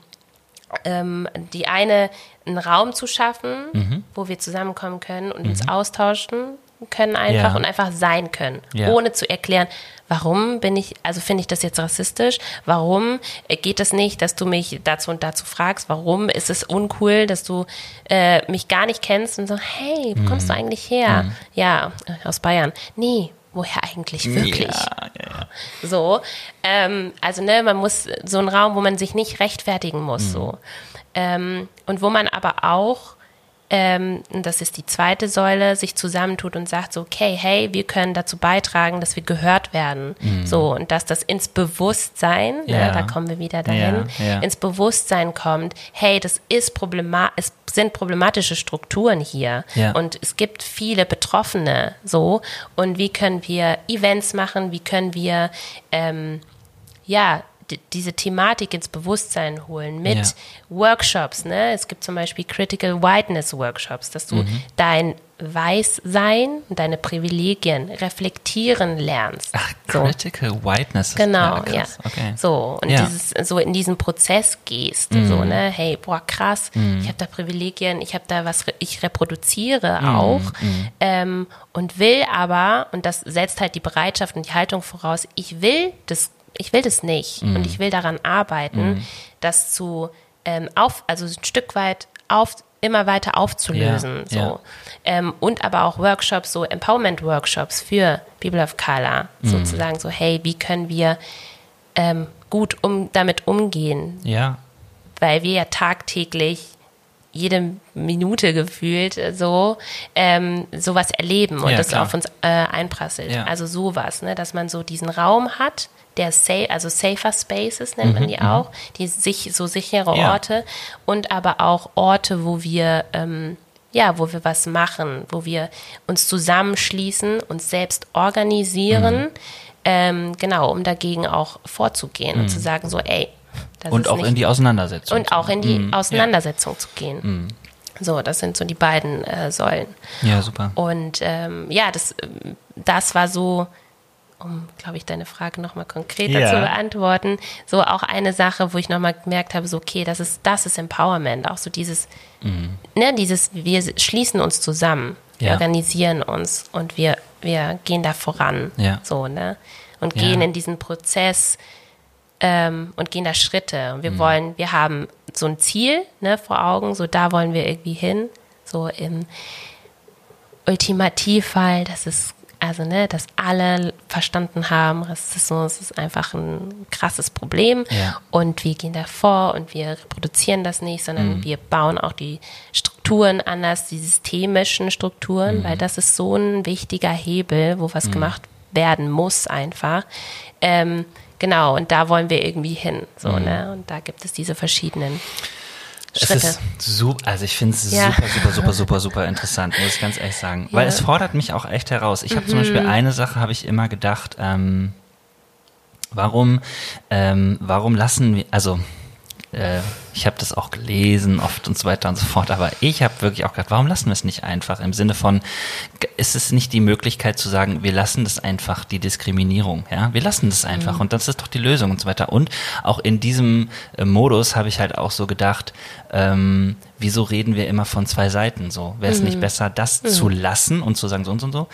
ähm, die eine, einen Raum zu schaffen, mhm. wo wir zusammenkommen können und uns mhm. austauschen können einfach Ja. und einfach sein können, Ja. ohne zu erklären, warum bin ich, also finde ich das jetzt rassistisch, warum äh, geht es nicht, dass du mich dazu und dazu fragst, warum ist es uncool, dass du äh, mich gar nicht kennst und so, hey, wo kommst du Mhm. eigentlich her? Ja, äh, aus Bayern. Nee, woher eigentlich wirklich? Ja, ja, ja. So, ähm, also ne, man muss so einen Raum, wo man sich nicht rechtfertigen muss, so. Ähm, und wo man aber auch, ähm, das ist die zweite Säule, sich zusammentut und sagt so, okay, hey, wir können dazu beitragen, dass wir gehört werden. So, und dass das ins Bewusstsein, Ja. ne, da kommen wir wieder dahin, Ja, ja. ins Bewusstsein kommt, hey, das ist problema es sind problematische Strukturen hier und es gibt viele Betroffene so und wie können wir Events machen, wie können wir ähm, ja diese Thematik ins Bewusstsein holen mit Ja. Workshops, ne? Es gibt zum Beispiel Critical Whiteness Workshops, dass du Mhm. dein Weißsein und deine Privilegien reflektieren lernst. Ach, So. Critical Whiteness. ist- Genau, ja. Okay. So, und Ja. Mhm. dieses, so in diesen Prozess gehst, so, ne, hey, boah, krass, ich habe da Privilegien, ich habe da was, ich reproduziere Mhm. auch ähm, und will aber, und das setzt halt die Bereitschaft und die Haltung voraus, ich will das, ich will das nicht Mhm. und ich will daran arbeiten, das zu ähm, auf, also ein Stück weit auf, immer weiter aufzulösen, Ja, so. ja. Ähm, und aber auch Workshops, so Empowerment-Workshops für People of Color, Mhm. sozusagen so, hey, wie können wir ähm, gut um, damit umgehen, Ja, weil wir ja tagtäglich jede Minute gefühlt äh, so ähm, sowas erleben und Ja, das klar. auf uns äh, einprasselt. Ja. Also sowas, ne, dass man so diesen Raum hat, der safe, also safer Spaces nennt man die auch, die sich so sichere Mhm. Orte und aber auch Orte, wo wir ähm, ja, wo wir was machen, wo wir uns zusammenschließen, uns selbst organisieren, Mhm. ähm, genau, um dagegen auch vorzugehen und zu sagen so, ey, das und auch nicht in die Auseinandersetzung. und auch in die Mhm. Auseinandersetzung zu gehen. So, das sind so die beiden äh, Säulen. Ja, super. Und ähm, ja, das, das war so, um, glaube ich, deine Frage nochmal konkreter Ja. zu beantworten, so auch eine Sache, wo ich nochmal gemerkt habe, so, okay, das ist, das ist Empowerment, auch so dieses, ne, dieses, wir schließen uns zusammen, wir Ja. organisieren uns und wir, wir gehen da voran, Ja. so, ne, und Ja. gehen in diesen Prozess ähm, und gehen da Schritte. Und wir Mhm. wollen, wir haben so ein Ziel ne, vor Augen, so da wollen wir irgendwie hin. So im Ultimativfall, dass es, also ne, dass alle verstanden haben, Rassismus ist einfach ein krasses Problem Ja. und wir gehen davor und wir reproduzieren das nicht, Mhm. sondern wir bauen auch die Strukturen anders, die systemischen Mhm. Strukturen, weil das ist so ein wichtiger Hebel, wo was gemacht werden muss einfach. Ähm, genau, und da wollen wir irgendwie hin. So, Mhm. ne? Und da gibt es diese verschiedenen Es Schritte. ist super, also ich finde es Ja. super, super, super, super, super interessant, muss ich ganz ehrlich sagen. Weil Ja. es fordert mich auch echt heraus. Ich habe zum Beispiel eine Sache, habe ich immer gedacht, ähm, warum, ähm, warum lassen wir, also äh, ich habe das auch gelesen oft und so weiter und so fort, aber ich habe wirklich auch gedacht, warum lassen wir es nicht einfach? Im Sinne von, ist es nicht die Möglichkeit zu sagen, wir lassen das einfach, die Diskriminierung, ja, wir lassen das einfach und das ist doch die Lösung und so weiter. Und auch in diesem äh, Modus habe ich halt auch so gedacht, ähm, wieso reden wir immer von zwei Seiten so? Wäre es nicht besser, das zu lassen und zu sagen so und so und so?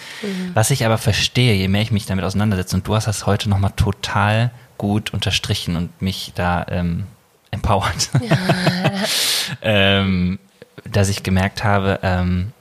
Was ich aber verstehe, je mehr ich mich damit auseinandersetze, und du hast das heute nochmal total gut unterstrichen und mich da ähm, empowert, ähm, dass ich gemerkt habe, ähm,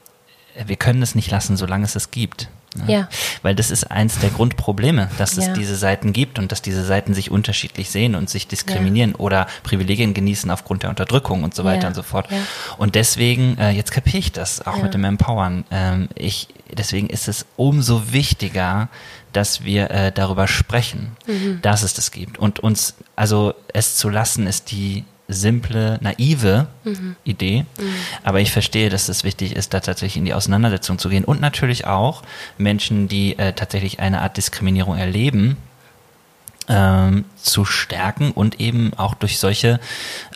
wir können es nicht lassen, solange es es gibt. Ne? Ja. Weil das ist eins der Grundprobleme, dass es Ja. diese Seiten gibt und dass diese Seiten sich unterschiedlich sehen und sich diskriminieren oder Privilegien genießen aufgrund der Unterdrückung und so weiter Ja. und so fort. Ja. Und deswegen, äh, jetzt kapiere ich das auch Ja. mit dem Empowern. Ähm, ich, deswegen ist es umso wichtiger, dass wir äh, darüber sprechen, Mhm. dass es das gibt. Und uns, also es zu lassen, ist die simple, naive Mhm. Idee. Aber ich verstehe, dass es wichtig ist, da tatsächlich in die Auseinandersetzung zu gehen. Und natürlich auch Menschen, die äh, tatsächlich eine Art Diskriminierung erleben, ähm, zu stärken und eben auch durch solche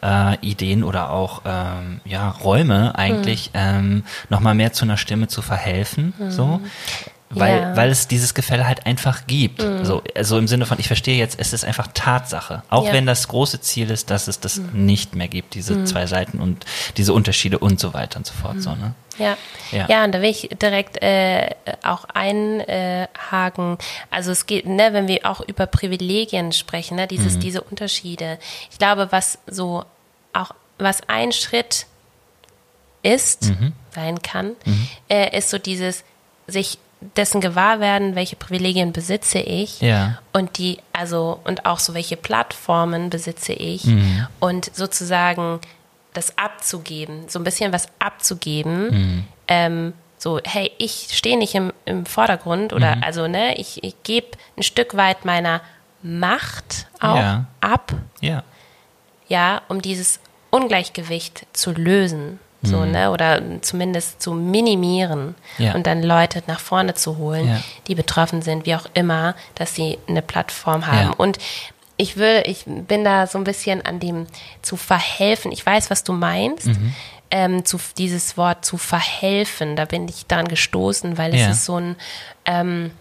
äh, Ideen oder auch ähm, ja, Räume eigentlich ähm, nochmal mehr zu einer Stimme zu verhelfen. So. Weil, Ja. weil es dieses Gefälle halt einfach gibt. So, also im Sinne von, ich verstehe jetzt, es ist einfach Tatsache. Auch Ja. wenn das große Ziel ist, dass es das nicht mehr gibt, diese zwei Seiten und diese Unterschiede und so weiter und so fort. So, ne? Ja. Ja. ja, und da will ich direkt äh, auch einhaken. Also es geht, ne, wenn wir auch über Privilegien sprechen, ne, dieses, diese Unterschiede. Ich glaube, was so auch, was ein Schritt ist, sein kann, äh, ist so dieses sich dessen gewahr werden, welche Privilegien besitze ich Ja. und die, also, und auch so, welche Plattformen besitze ich und sozusagen das abzugeben, so ein bisschen was abzugeben, ähm, so, hey, ich stehe nicht im, im Vordergrund oder, also, ne, ich, ich gebe ein Stück weit meiner Macht auch Ja. ab, Ja. ja, um dieses Ungleichgewicht zu lösen. So, ne, oder zumindest zu minimieren Mhm. Ja. und dann Leute nach vorne zu holen, Ja. die betroffen sind, wie auch immer, dass sie eine Plattform haben. Ja. Und ich will, ich bin da so ein bisschen an dem zu verhelfen. Ich weiß, was du meinst. Mhm. Ähm, zu, dieses Wort zu verhelfen, da bin ich daran gestoßen, weil es ist so ein, ähm,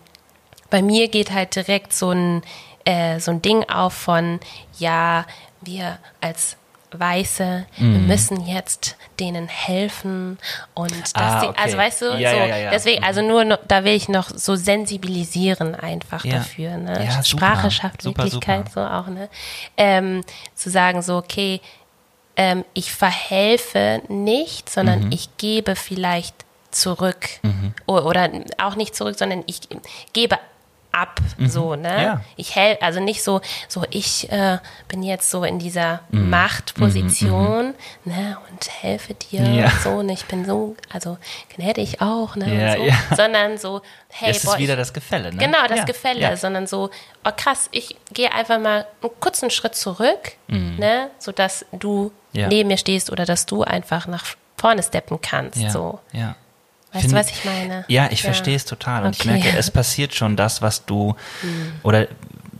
bei mir geht halt direkt so ein, äh, so ein Ding auf von, ja, wir als Weiße, wir Mhm. müssen jetzt denen helfen und dass Ah, die, okay. also weißt du, Ja, so, ja, ja, deswegen, also nur, noch, da will ich noch so sensibilisieren einfach dafür, ne? Super. Sprache schafft Super, Wirklichkeit, super. so auch, ne? Ähm, zu sagen so, okay, ähm, ich verhelfe nicht, sondern Mhm. ich gebe vielleicht zurück. O- Oder auch nicht zurück, sondern ich gebe ab, so, ne? Mhm. Ja. Ich helfe, also nicht so, so ich äh, bin jetzt so in dieser Mhm. Machtposition, ne, und helfe dir Ja. und so, und ich bin so, also gnädig auch, ne, Ja, so, sondern so, hey, es boah, ist wieder ich, das Gefälle, ne? Genau, das. Gefälle, sondern so, oh krass, ich gehe einfach mal einen kurzen Schritt zurück, ne, sodass du Mhm. Ja. neben mir stehst oder dass du einfach nach vorne steppen kannst. So. ja. Weißt du, was ich meine? Ja, ich verstehe es total. Und ich Okay. Hm. merke, es passiert schon das, was du, oder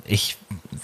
ich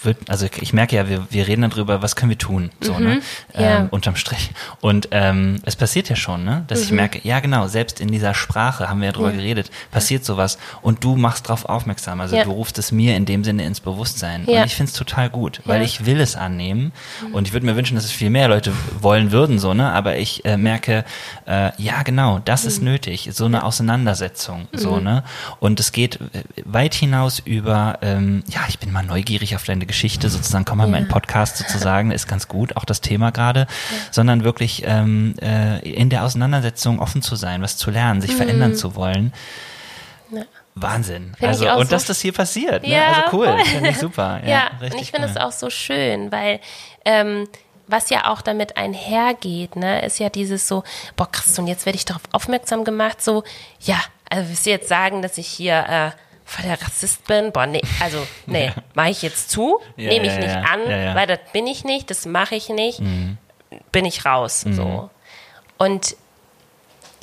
würd, also ich merke ja, wir, wir reden darüber, was können wir tun, so, ne? Mhm. ja. Ähm, unterm Strich. Und ähm, es passiert ja schon, ne? Dass Mhm. ich merke, ja genau, selbst in dieser Sprache haben wir ja drüber geredet, passiert sowas und du machst drauf aufmerksam. Also Ja. du rufst es mir in dem Sinne ins Bewusstsein. Ja. Und ich finde es total gut, weil Ja. ich will es annehmen. Und ich würde mir wünschen, dass es viel mehr Leute wollen würden, so, ne? Aber ich äh, merke, äh, ja genau, das Mhm. ist nötig, so eine Auseinandersetzung, so, ne? Und es geht äh, weit hinaus über, ähm, ja, ich bin mal neugierig auf deine Geschichte, sozusagen, komm mal in meinen Ja. Podcast sozusagen, ist ganz gut, auch das Thema gerade, sondern wirklich ähm, äh, in der Auseinandersetzung offen zu sein, was zu lernen, sich verändern zu wollen. Ja. Wahnsinn. Also, und so- dass das hier passiert, ne? Ja, also cool, finde ich super. Ja, Ja, und ich finde cool. es auch so schön, weil ähm, was ja auch damit einhergeht, ne, ist ja dieses so, boah krass, und jetzt werde ich darauf aufmerksam gemacht, so, ja, also willst du jetzt sagen, dass ich hier äh, voll der Rassist bin? Boah, nee, also, nee, mache ich jetzt zu, Ja, nehme ich ja, nicht ja. an, Ja, ja. weil das bin ich nicht, das mache ich nicht, Mhm. bin ich raus, so. Und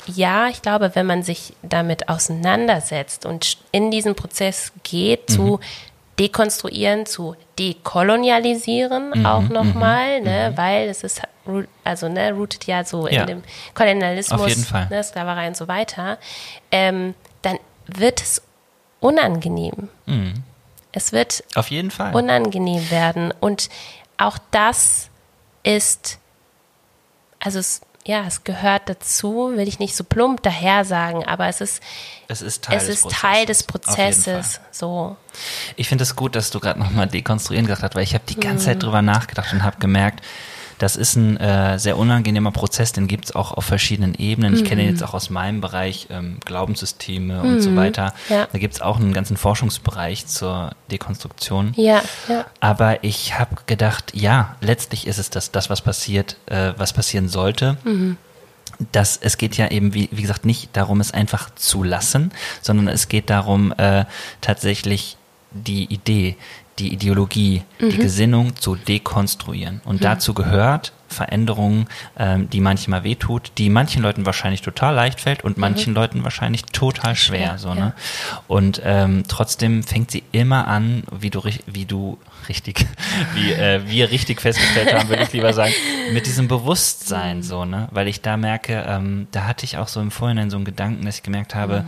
ja, ich glaube, wenn man sich damit auseinandersetzt und in diesen Prozess geht, zu dekonstruieren, zu dekolonialisieren, auch nochmal, ne, weil es ist, also ne, rooted ja so Ja. in dem Kolonialismus. Ne, Sklaverei und so weiter, ähm, dann wird es unangenehm. Es wird Auf jeden Fall. unangenehm werden. Und auch das ist, also es, ja, es gehört dazu, will ich nicht so plump daher sagen, aber es ist, es ist Teil es des ist Prozesses. Teil des Prozesses. So. Ich finde es gut, dass du gerade nochmal dekonstruieren gesagt hast, weil ich habe die ganze Mhm. Zeit drüber nachgedacht und habe gemerkt, das ist ein äh, sehr unangenehmer Prozess, den gibt es auch auf verschiedenen Ebenen. Ich Mhm. kenne ihn jetzt auch aus meinem Bereich, ähm, Glaubenssysteme und so weiter. Ja. Da gibt es auch einen ganzen Forschungsbereich zur Dekonstruktion. Ja, ja. Aber ich habe gedacht, ja, letztlich ist es das, das was passiert, äh, was passieren sollte. dass es geht ja eben, wie, wie gesagt, nicht darum, es einfach zu lassen, sondern es geht darum, äh, tatsächlich die Idee, die Ideologie, die Gesinnung zu dekonstruieren. Und dazu gehört Veränderung, ähm, die manchmal wehtut, die manchen Leuten wahrscheinlich total leicht fällt und manchen Leuten wahrscheinlich total schwer. So, ja. ne? Und ähm, trotzdem fängt sie immer an, wie du, wie du richtig, wie äh, wir richtig festgestellt haben, würde ich lieber sagen, mit diesem Bewusstsein so, ne? Weil ich da merke, ähm, da hatte ich auch so im Vorhinein so einen Gedanken, dass ich gemerkt habe,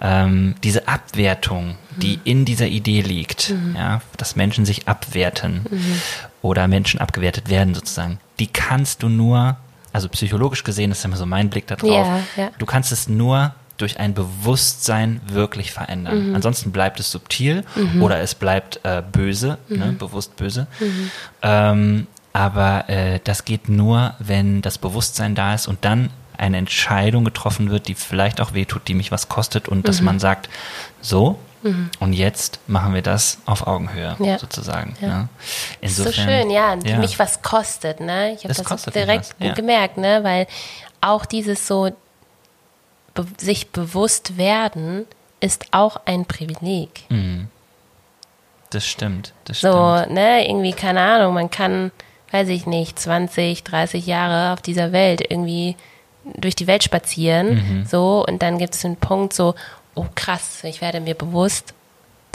ähm, diese Abwertung, die in dieser Idee liegt, ja, dass Menschen sich abwerten oder Menschen abgewertet werden sozusagen, die kannst du nur, also psychologisch gesehen, das ist immer so mein Blick da drauf, Ja, ja. du kannst es nur durch ein Bewusstsein wirklich verändern. Ansonsten bleibt es subtil oder es bleibt äh, böse, ne, bewusst böse. Ähm, aber äh, das geht nur, wenn das Bewusstsein da ist und dann eine Entscheidung getroffen wird, die vielleicht auch wehtut, die mich was kostet und dass man sagt, so, und jetzt machen wir das auf Augenhöhe Ja. sozusagen. Ja. Ne? so Insofern, schön, ja, die mich was kostet, ne? Ich habe Das das, direkt ja. gemerkt, ne? Weil auch dieses so be sich bewusst werden ist auch ein Privileg. Das stimmt, das So, stimmt. ne, irgendwie, keine Ahnung, man kann, weiß ich nicht, 20, 30 Jahre auf dieser Welt irgendwie durch die Welt spazieren, Mhm. so, und dann gibt es einen Punkt so, oh krass, ich werde mir bewusst,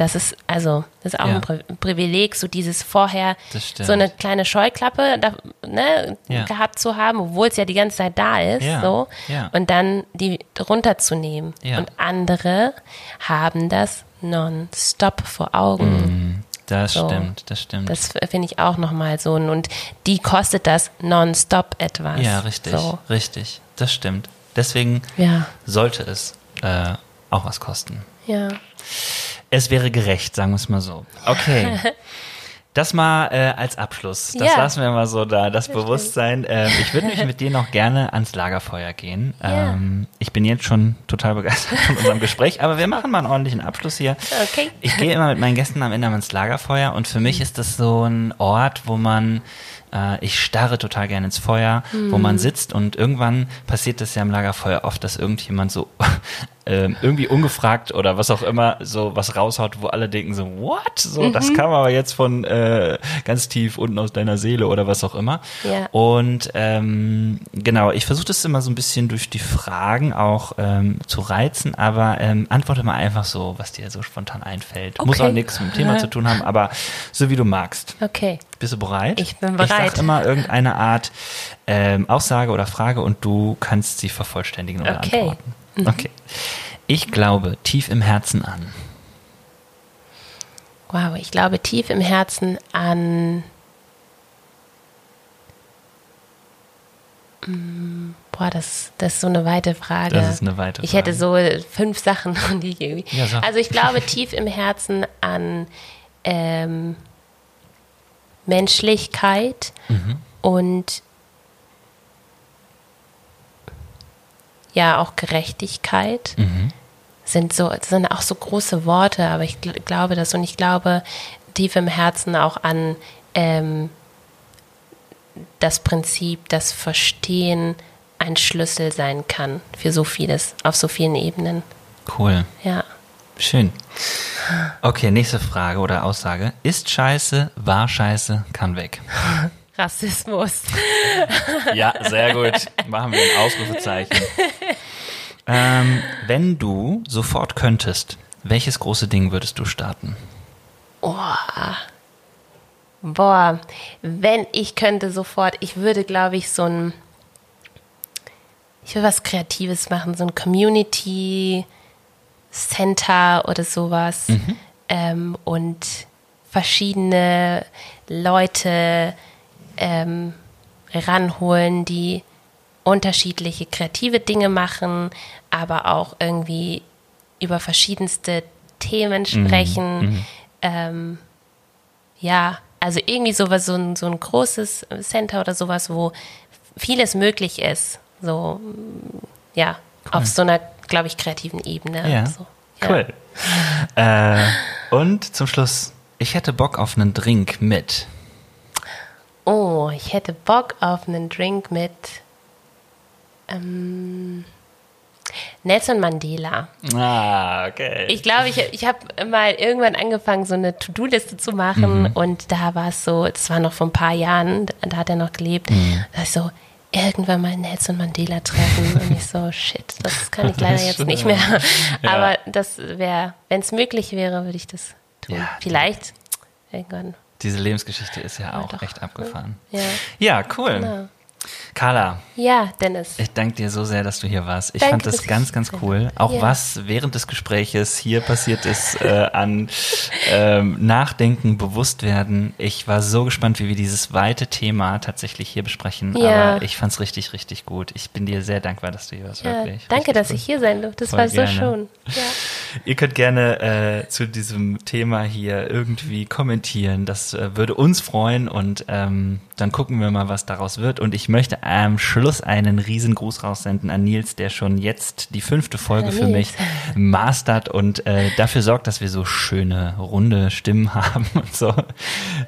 das ist, also, das ist auch Ja. ein Pri Privileg, so dieses vorher so eine kleine Scheuklappe da, ne, Ja. gehabt zu haben, obwohl es ja die ganze Zeit da ist, Ja, so, und dann die runterzunehmen. Und andere haben das nonstop vor Augen. Das So. stimmt, das stimmt. Das finde ich auch nochmal so. Und die kostet das nonstop etwas. ja, richtig, So. richtig. Das stimmt. Deswegen sollte es äh, auch was kosten. ja. Es wäre gerecht, sagen wir es mal so. Okay. Das mal äh, als Abschluss. Das Ja. lassen wir mal so da, das Bewusstsein. Ähm, ich würde mich mit dir noch gerne ans Lagerfeuer gehen. Ja. Ähm, ich bin jetzt schon total begeistert von unserem Gespräch, aber wir machen mal einen ordentlichen Abschluss hier. Okay. Ich gehe immer mit meinen Gästen am Ende ans Lagerfeuer und für mich ist das so ein Ort, wo man, äh, ich starre total gerne ins Feuer, wo man sitzt und irgendwann passiert das ja am Lagerfeuer oft, dass irgendjemand so ähm, irgendwie ungefragt oder was auch immer so was raushaut, wo alle denken so, what? So, das kam aber jetzt von äh, ganz tief unten aus deiner Seele oder was auch immer. Ja. Und ähm, genau, ich versuche das immer so ein bisschen durch die Fragen auch ähm, zu reizen, aber ähm, antworte mal einfach so, was dir so spontan einfällt. Muss Okay. auch nichts mit dem Thema zu tun haben, aber so wie du magst. Okay. Bist du bereit? Ich bin Ich bereit. sag immer irgendeine Art ähm, Aussage oder Frage und du kannst sie vervollständigen oder Okay. Mhm. Okay. Ich glaube tief im Herzen an. Wow, ich glaube tief im Herzen an. Mm, Boah, das, das ist so eine weite Frage. Das ist eine weite Ich hätte Frage. so fünf Sachen, die ich irgendwie. Ja, sag. Also ich glaube tief im Herzen an ähm, Menschlichkeit Mhm. und ja auch Gerechtigkeit Mhm. sind so sind auch so große Worte, aber ich gl glaube das und ich glaube tief im Herzen auch an ähm, das Prinzip, dass Verstehen ein Schlüssel sein kann für so vieles auf so vielen Ebenen. Cool. Ja. Schön. Okay, nächste Frage oder Aussage. Ist Scheiße, war Scheiße, kann weg. Rassismus. Ja, sehr gut. Machen wir ein Ausrufezeichen. Ähm, wenn du sofort könntest, welches große Ding würdest du starten? Boah, wenn ich könnte sofort, ich würde, glaube ich, so ein, ich würde was Kreatives machen, so ein Community Center oder sowas ähm, und verschiedene Leute ähm, ranholen, die unterschiedliche kreative Dinge machen, aber auch irgendwie über verschiedenste Themen sprechen. Ähm, ja, also irgendwie sowas, so ein, so ein großes Center oder sowas, wo vieles möglich ist. So, mm, ja, auf so einer, glaube ich, kreativen Ebene. Ja, So, ja. cool. Äh, und zum Schluss, ich hätte Bock auf einen Drink mit. Oh, ich hätte Bock auf einen Drink mit ähm, Nelson Mandela. Ah, okay. Ich glaube, ich, ich habe mal irgendwann angefangen, so eine To-Do-Liste zu machen Mhm. und da war es so, das war noch vor ein paar Jahren, da hat er noch gelebt, Mhm. da ist so, irgendwann mal Nelson Mandela treffen und ich so, shit, das kann ich leider jetzt nicht mehr. Ja. Aber das wäre, wenn es möglich wäre, würde ich das tun. Ja, Vielleicht irgendwann. Diese Lebensgeschichte ist ja auch doch. echt abgefahren. Ja, Ja, cool. genau. Carla, ja Dennis. ich danke dir so sehr, dass du hier warst. Ich Danke, fand das ganz, ganz cool. Auch Ja. was während des Gespräches hier passiert ist äh, an ähm, Nachdenken, Bewusstwerden. Ich war so gespannt, wie wir dieses weite Thema tatsächlich hier besprechen. Ja. Aber ich fand es richtig, richtig gut. Ich bin dir sehr dankbar, dass du hier warst. Ja, wirklich. danke, Richtig dass cool. ich hier sein durfte. Das Voll war so gerne. schön. Ja. Ihr könnt gerne äh, zu diesem Thema hier irgendwie kommentieren. Das äh, würde uns freuen und ähm, dann gucken wir mal, was daraus wird. Und ich möchte am Schluss einen riesen Gruß raussenden an Nils, der schon jetzt die fünfte Folge Ja, für Nils. mich mastert und äh, dafür sorgt, dass wir so schöne, runde Stimmen haben und so.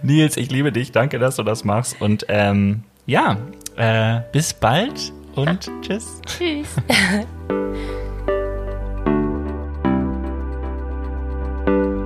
Nils, ich liebe dich. Danke, dass du das machst. Und ähm, ja, äh, bis bald und tschüss. Tschüss.